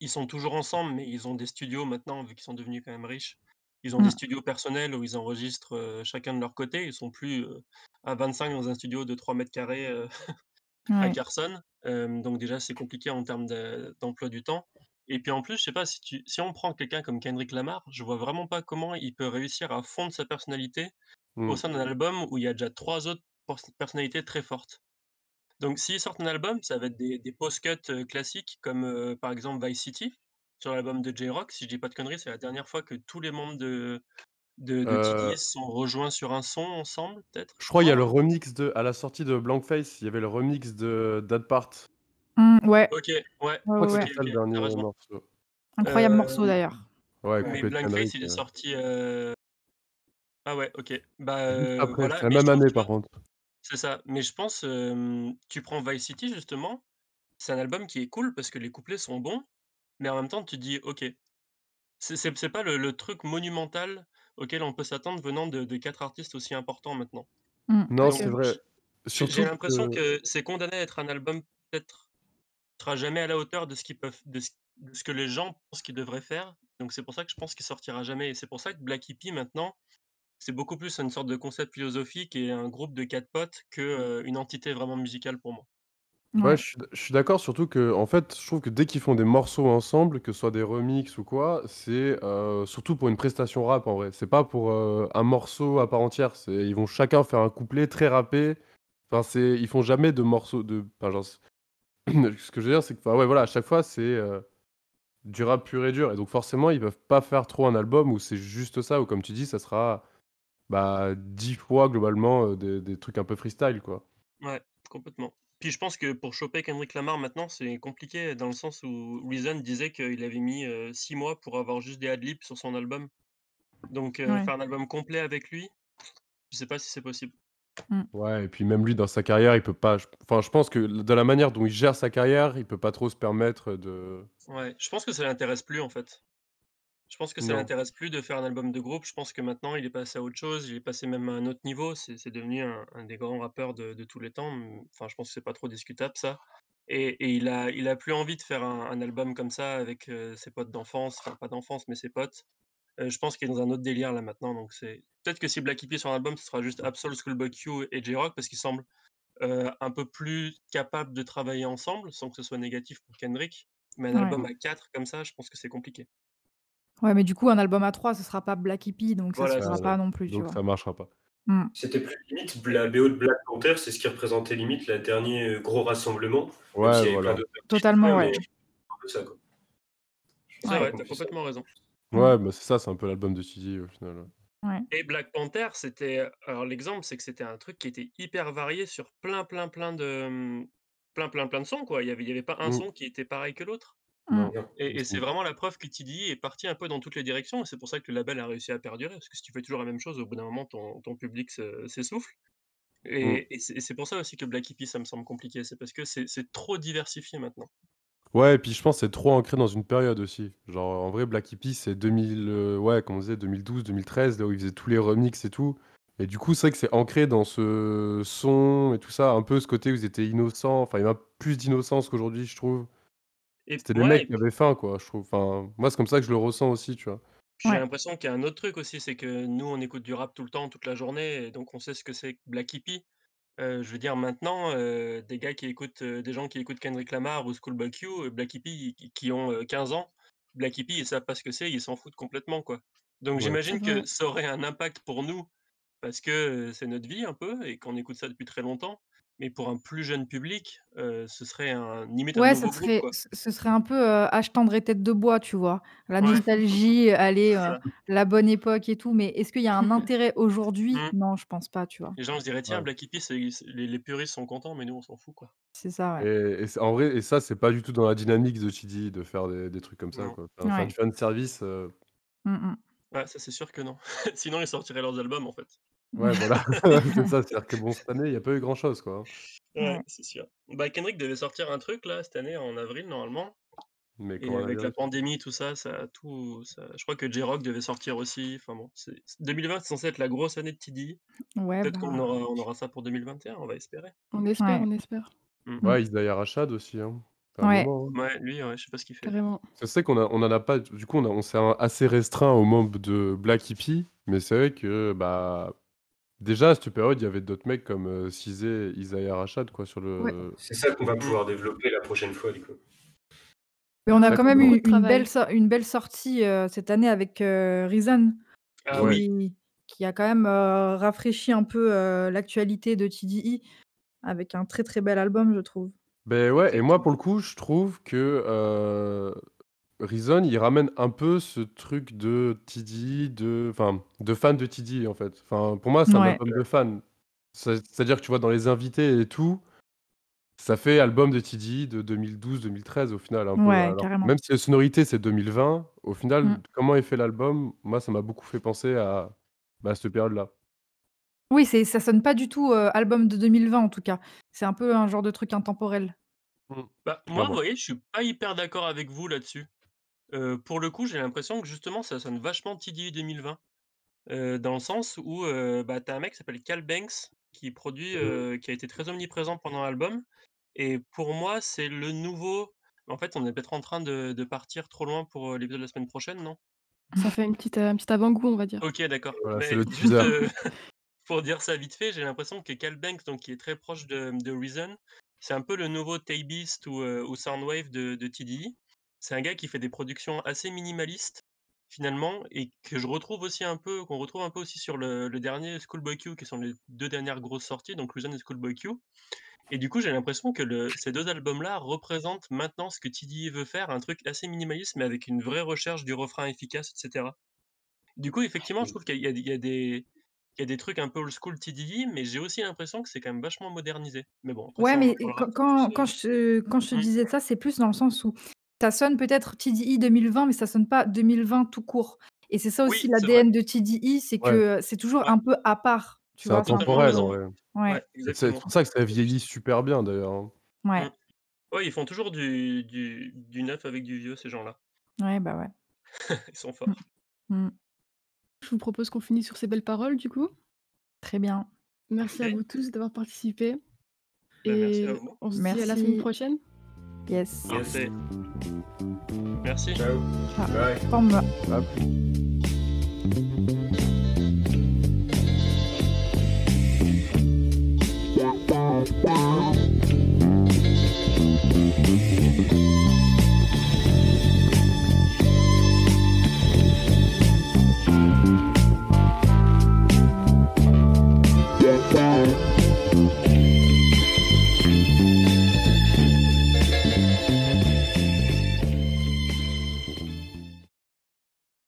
Ils sont toujours ensemble, mais ils ont des studios maintenant, vu qu'ils sont devenus quand même riches. Ils ont des Mmh. studios personnels où ils enregistrent, heu, chacun de leur côté. Ils sont plus, heu, à 25 dans un studio de 3 m carrés, à. Carson. Donc déjà, c'est compliqué en termes de d'emploi du temps et puis en plus, je sais pas si tu si on prend quelqu'un comme Kendrick Lamar, je vois vraiment pas comment il peut réussir à fondre sa personnalité au Mmh. sein d'un album où il y a déjà 3 autres personnalités très fortes. Donc s'ils sortent un album, ça va être des des post-cuts, classiques comme, par exemple Vice City, sur l'album de Jay-Rock. Si je dis pas de conneries, c'est la dernière fois que tous les membres de de de se sont rejoints sur un son ensemble, peut-être, je crois il y a le remix de à la sortie de Blankface, il y avait le remix de That Part. Mmh, ouais. OK, ouais, Je Ouais, crois ouais, que OK, ouais. c'était ça OK, le dernier raison. morceau. Incroyable morceau Hem, d'ailleurs. Ouais, mais Blankface, il est sorti, heu ah ouais, OK. Bah, après, voilà, la même année par contre. C'est ça, mais je pense, tu prends Vice City justement, c'est un album qui est cool parce que les couplets sont bons, mais en même temps tu te dis: «OK». C'est pas le le truc monumental auquel on peut s'attendre venant de de 4 artistes aussi importants maintenant. Mmh, Non, c'est vrai. j'ai l'impression que que c'est condamné à être un album peut-être sera jamais à la hauteur de ce qu'ils peuvent de ce de ce que les gens pensent qu'ils devraient faire, donc c'est pour ça que je pense qu'il sortira jamais et c'est pour ça que Black Hippie maintenant, c'est beaucoup plus une sorte de concept philosophique et un groupe de 4 potes que, heu, une entité vraiment musicale pour moi. Ouais, Ouais. je suis d je suis d'accord, surtout qu'en fait, je trouve que dès qu'ils font des morceaux ensemble, que ce soit des remixes ou quoi, c'est, heu, surtout pour une prestation rap en vrai. C'est pas pour, heu, un morceau à part entière, c'est ils vont chacun faire un couplet très rappé. Enfin, c'est ils font jamais de morceaux de enfin, genre c ce que je veux dire, c'est que, enfin, ouais, voilà, à chaque fois, c'est, heu, du rap pur et dur et donc forcément, ils peuvent pas faire trop un album où c'est juste ça, où comme tu dis, ça sera, bah, 10 fois globalement, heu, des des trucs un peu freestyle, quoi. Ouais, complètement. Puis je pense que pour choper Kendrick Lamar maintenant, c'est compliqué dans le sens où Reason disait qu'il avait mis, heu, 6 mois pour avoir juste des ad-libs sur son album. Donc Ouais. faire un album complet avec lui, je sais pas si c'est possible. Mmh. Ouais et puis même lui dans sa carrière, il peut pas enfin, je pense que dans la manière dont il gère sa carrière, il peut pas trop se permettre de Ouais, je pense que ça l'intéresse plus, en fait. Je pense que ça l'intéresse plus de faire un album de groupe. Je pense que maintenant il est passé à autre chose, il est passé même à un autre niveau. C'est devenu un un des grands rappeurs de de tous les temps, mmh, enfin je pense que c'est pas trop discutable ça et et il a il a plus envie de faire un un album comme ça avec, heu, ses potes d'enfance, enfin pas d'enfance mais ses potes. Heu, je pense qu'il est dans un autre délire là maintenant donc c'est peut-être que si Black Hippy sur un album, ce sera juste Ab-Soul, Schoolboy Q et Jay Rock parce qu'ils semblent, heu, un peu plus capables de travailler ensemble, sans que ce soit négatif pour Kendrick. Mais un Ouais. album à 4 comme ça, je pense que c'est compliqué. Ouais, mais du coup, un album à 3, ce sera pas Black Hippy, donc ça se Voilà, c'est ça. pas non, plus, tu donc vois? ça marchera pas. Mmh. C'était plus limite la BO de Black Panther, c'est ce qui représentait limite la dernier, heu, gros rassemblement, même Ouais, s'il y avait plein voilà. d'autres artistes Totalement, ouais. mais un peu ça, quoi. C'est Ouais. vrai, qu'on tu as puisse complètement raison. Ouais, bah, c'est ça, c'est un peu l'album de Tidy au final, ouais. Ouais. Et Black Panther, c'était alors l'exemple, c'est que c'était un truc qui était hyper varié sur plein, plein, plein de, mmh, plein, plein, plein de sons, quoi. Il y avait il y avait pas un Mmh. son qui était pareil que l'autre. Non, Non. et et c'est mmh. vraiment la preuve que Tidy est parti un peu dans toutes les directions et c'est pour ça que le label a réussi à perdurer. Parce que si tu fais toujours la même chose, au bout d'un moment, ton ton public se s'essouffle Mmh. et et c'est et c'est pour ça aussi que Black Hippy, ça me semble compliqué. C'est parce que c'est c'est trop diversifié maintenant. Ouais et puis je pense c'est trop ancré dans une période aussi. Genre en vrai Black Hippy c'est 2000, heu, ouais, comme on disait 2012-2013, là où ils faisaient tous les remixes et tout et du coup, c'est vrai que c'est ancré dans ce son et tout ça, un peu ce côté où ils étaient innocents, enfin il y a plus d'innocence qu'aujourd'hui, je trouve. Et C'était des ouais mecs et qui avaient faim, quoi, je trouve. Enfin, moi, c'est comme ça que je le ressens aussi, tu vois? J'ai Ouais. l'impression qu'il y a un autre truc aussi, c'est que nous, on écoute du rap tout le temps, toute la journée et donc on sait ce que c'est que Black Hippy. Heu, je veux dire maintenant, heu, des gars qui écoutent, heu, des gens qui écoutent Kendrick Lamar ou Schoolboy Q, Black Hippy, qui ont, heu, 15 ans, Black Hippy, ils savent pas ce que c'est, ils s'en foutent complètement, quoi. Donc Ouais. J'imagine que vrai. ça aurait un impact pour nous parce que, c'est notre vie un peu et qu'on écoute ça depuis très longtemps. Mais pour un plus jeune public, ce serait un limite un Ouais, ça nouveau groupe, serait quoi. ce ce serait un peu, heu, Âge tendre et tête de bois, tu vois? La Ouais. nostalgie, C'est ça. la bonne époque et tout, mais est-ce qu'il y a un intérêt aujourd'hui? Mmh. Non, je pense pas, tu vois? Les gens se diraient: «Tiens, Ouais. Black c'est c'est les les puristes sont contents, mais nous, on s'en fout, quoi». C'est ça, ouais. Et et c'est en vrai et ça, c'est pas du tout dans la dynamique de Tidy de faire des des trucs comme ça, Non. quoi. Enfin, faire Ouais. du fan service, Mmh. Ouais, ça, c'est sûr que non. Sinon, ils sortiraient leurs albums, en fait. Ouais, voilà, c'est ça. C'est-à-dire que bon, cette année, il y a pas eu grand chose, quoi, hein. Ouais, Ouais. c'est sûr. Bah, Kendrick devait sortir un truc là, cette année, en avril, normalement Mais et avec la coronavirus. pandémie, tout ça, ça a tout ça je crois que Jay Rock devait sortir aussi, enfin bon, c'est c 2020, c'est censé être la grosse année de Tidy. Ouais, Peut-être qu'on bah aura on aura ça pour 2021, on va espérer. On espère, Ouais. on espère. Mmh. Mmh. Ouais, Isaiah Rashad aussi, hein. Un Ouais. moment, hein. Ouais, lui, ouais, je sais pas ce qu'il fait. Carrément. Je sais qu'on a on en a pas du coup, on a on s'est assez restreint aux membres de Black Hippy, mais c'est vrai que, bah, déjà à cette période, il y avait d'autres mecs comme, heu, Cizé, Isaiah Rashad, quoi, sur Ouais. le C'est ça qu'on va pouvoir développer la prochaine fois, du coup. Mais on a quand même eu une travail. belle so une belle sortie, heu, cette année avec, heu, Reason Ah Ouais. oui. qui qui a quand même, heu, rafraîchi un peu, l'actualité de TDI avec un très, très bel album, je trouve. Beh, ouais et moi, pour le coup, je trouve que, Reason, il ramène un peu ce truc de Tidy, de enfin, de fan de Tidy, en fait. Enfin, pour moi, c'est un Ouais. album de fan. C'est c'est-à-dire que tu vois, dans les invités et tout, ça fait album de Tidy de 2012-2013 au final, un peu. Ouais, Alors, carrément. même si les sonorités, c'est 2020, au final, Mmh. comment est fait l'album, moi, ça m'a beaucoup fait penser à, bah, cette période-là. Oui, c'est ça sonne pas du tout, heu, album de 2020 en tout cas. C'est un peu un genre de truc intemporel. Mmh. Bah, moi, vous voyez, je suis pas hyper d'accord avec vous là-dessus. Pour le coup, j'ai l'impression que justement ça sonne vachement TDI 2020. Heu, dans le sens où, bah, tu as un mec qui s'appelle Cal Banks qui produit, Mmh. qui a été très omniprésent pendant l'album et pour moi, c'est le nouveau en fait, on est peut-être en train de de partir trop loin pour, l'épisode de la semaine prochaine, non? Ça fait une petite, un petit avant-goût, on va dire. OK, d'accord. Voilà, c'est Mais le juste, teaser. heu, pour dire ça vite fait, j'ai l'impression que Cal Banks, donc qui est très proche de de Reason, c'est un peu le nouveau Tay Beast ou, heu, ou Soundwave de de TDI. C'est un gars qui fait des productions assez minimalistes, finalement et que je retrouve aussi un peu qu'on retrouve un peu aussi sur le le dernier Schoolboy Q, qui sont les 2 dernières grosses sorties, donc Reason et Schoolboy Q et du coup, j'ai l'impression que le ces 2 albums-là représentent maintenant ce que TDI veut faire, un truc assez minimaliste, mais avec une vraie recherche du refrain efficace et cetera. Du coup, effectivement, je trouve qu'il y a il y a des il y a des trucs un peu old school TDI, mais j'ai aussi l'impression que c'est quand même vachement modernisé. Mais bon, Ouais, ça, mais quand heu je quand je te mmh. disais ça, c'est plus dans le sens où ça sonne peut-être TDI 2020, mais ça sonne pas 2020 tout court et c'est ça aussi Oui, c'est vrai. l'ADN de TDI, c'est Ouais. que, c'est toujours Ouais. un peu à part, tu C'est vois? C'est intemporel en raison. vrai. ouais. Ouais, Et c'est exactement. pour ça que ça vieillit super bien d'ailleurs, hein. Mmh. Ouais. Ouais, ils font toujours du du du neuf avec du vieux, ces gens-là. Ouais, bah, ouais. Ils sont Mmh. forts. Mmh. Je vous propose qu'on finisse sur ces belles paroles, du coup. Très bien. Merci à vous tous d'avoir participé Bah, merci à et vous. on se dit à la semaine Merci. prochaine. Yes. Parfait. Merci. Ciao. Ah. Bye.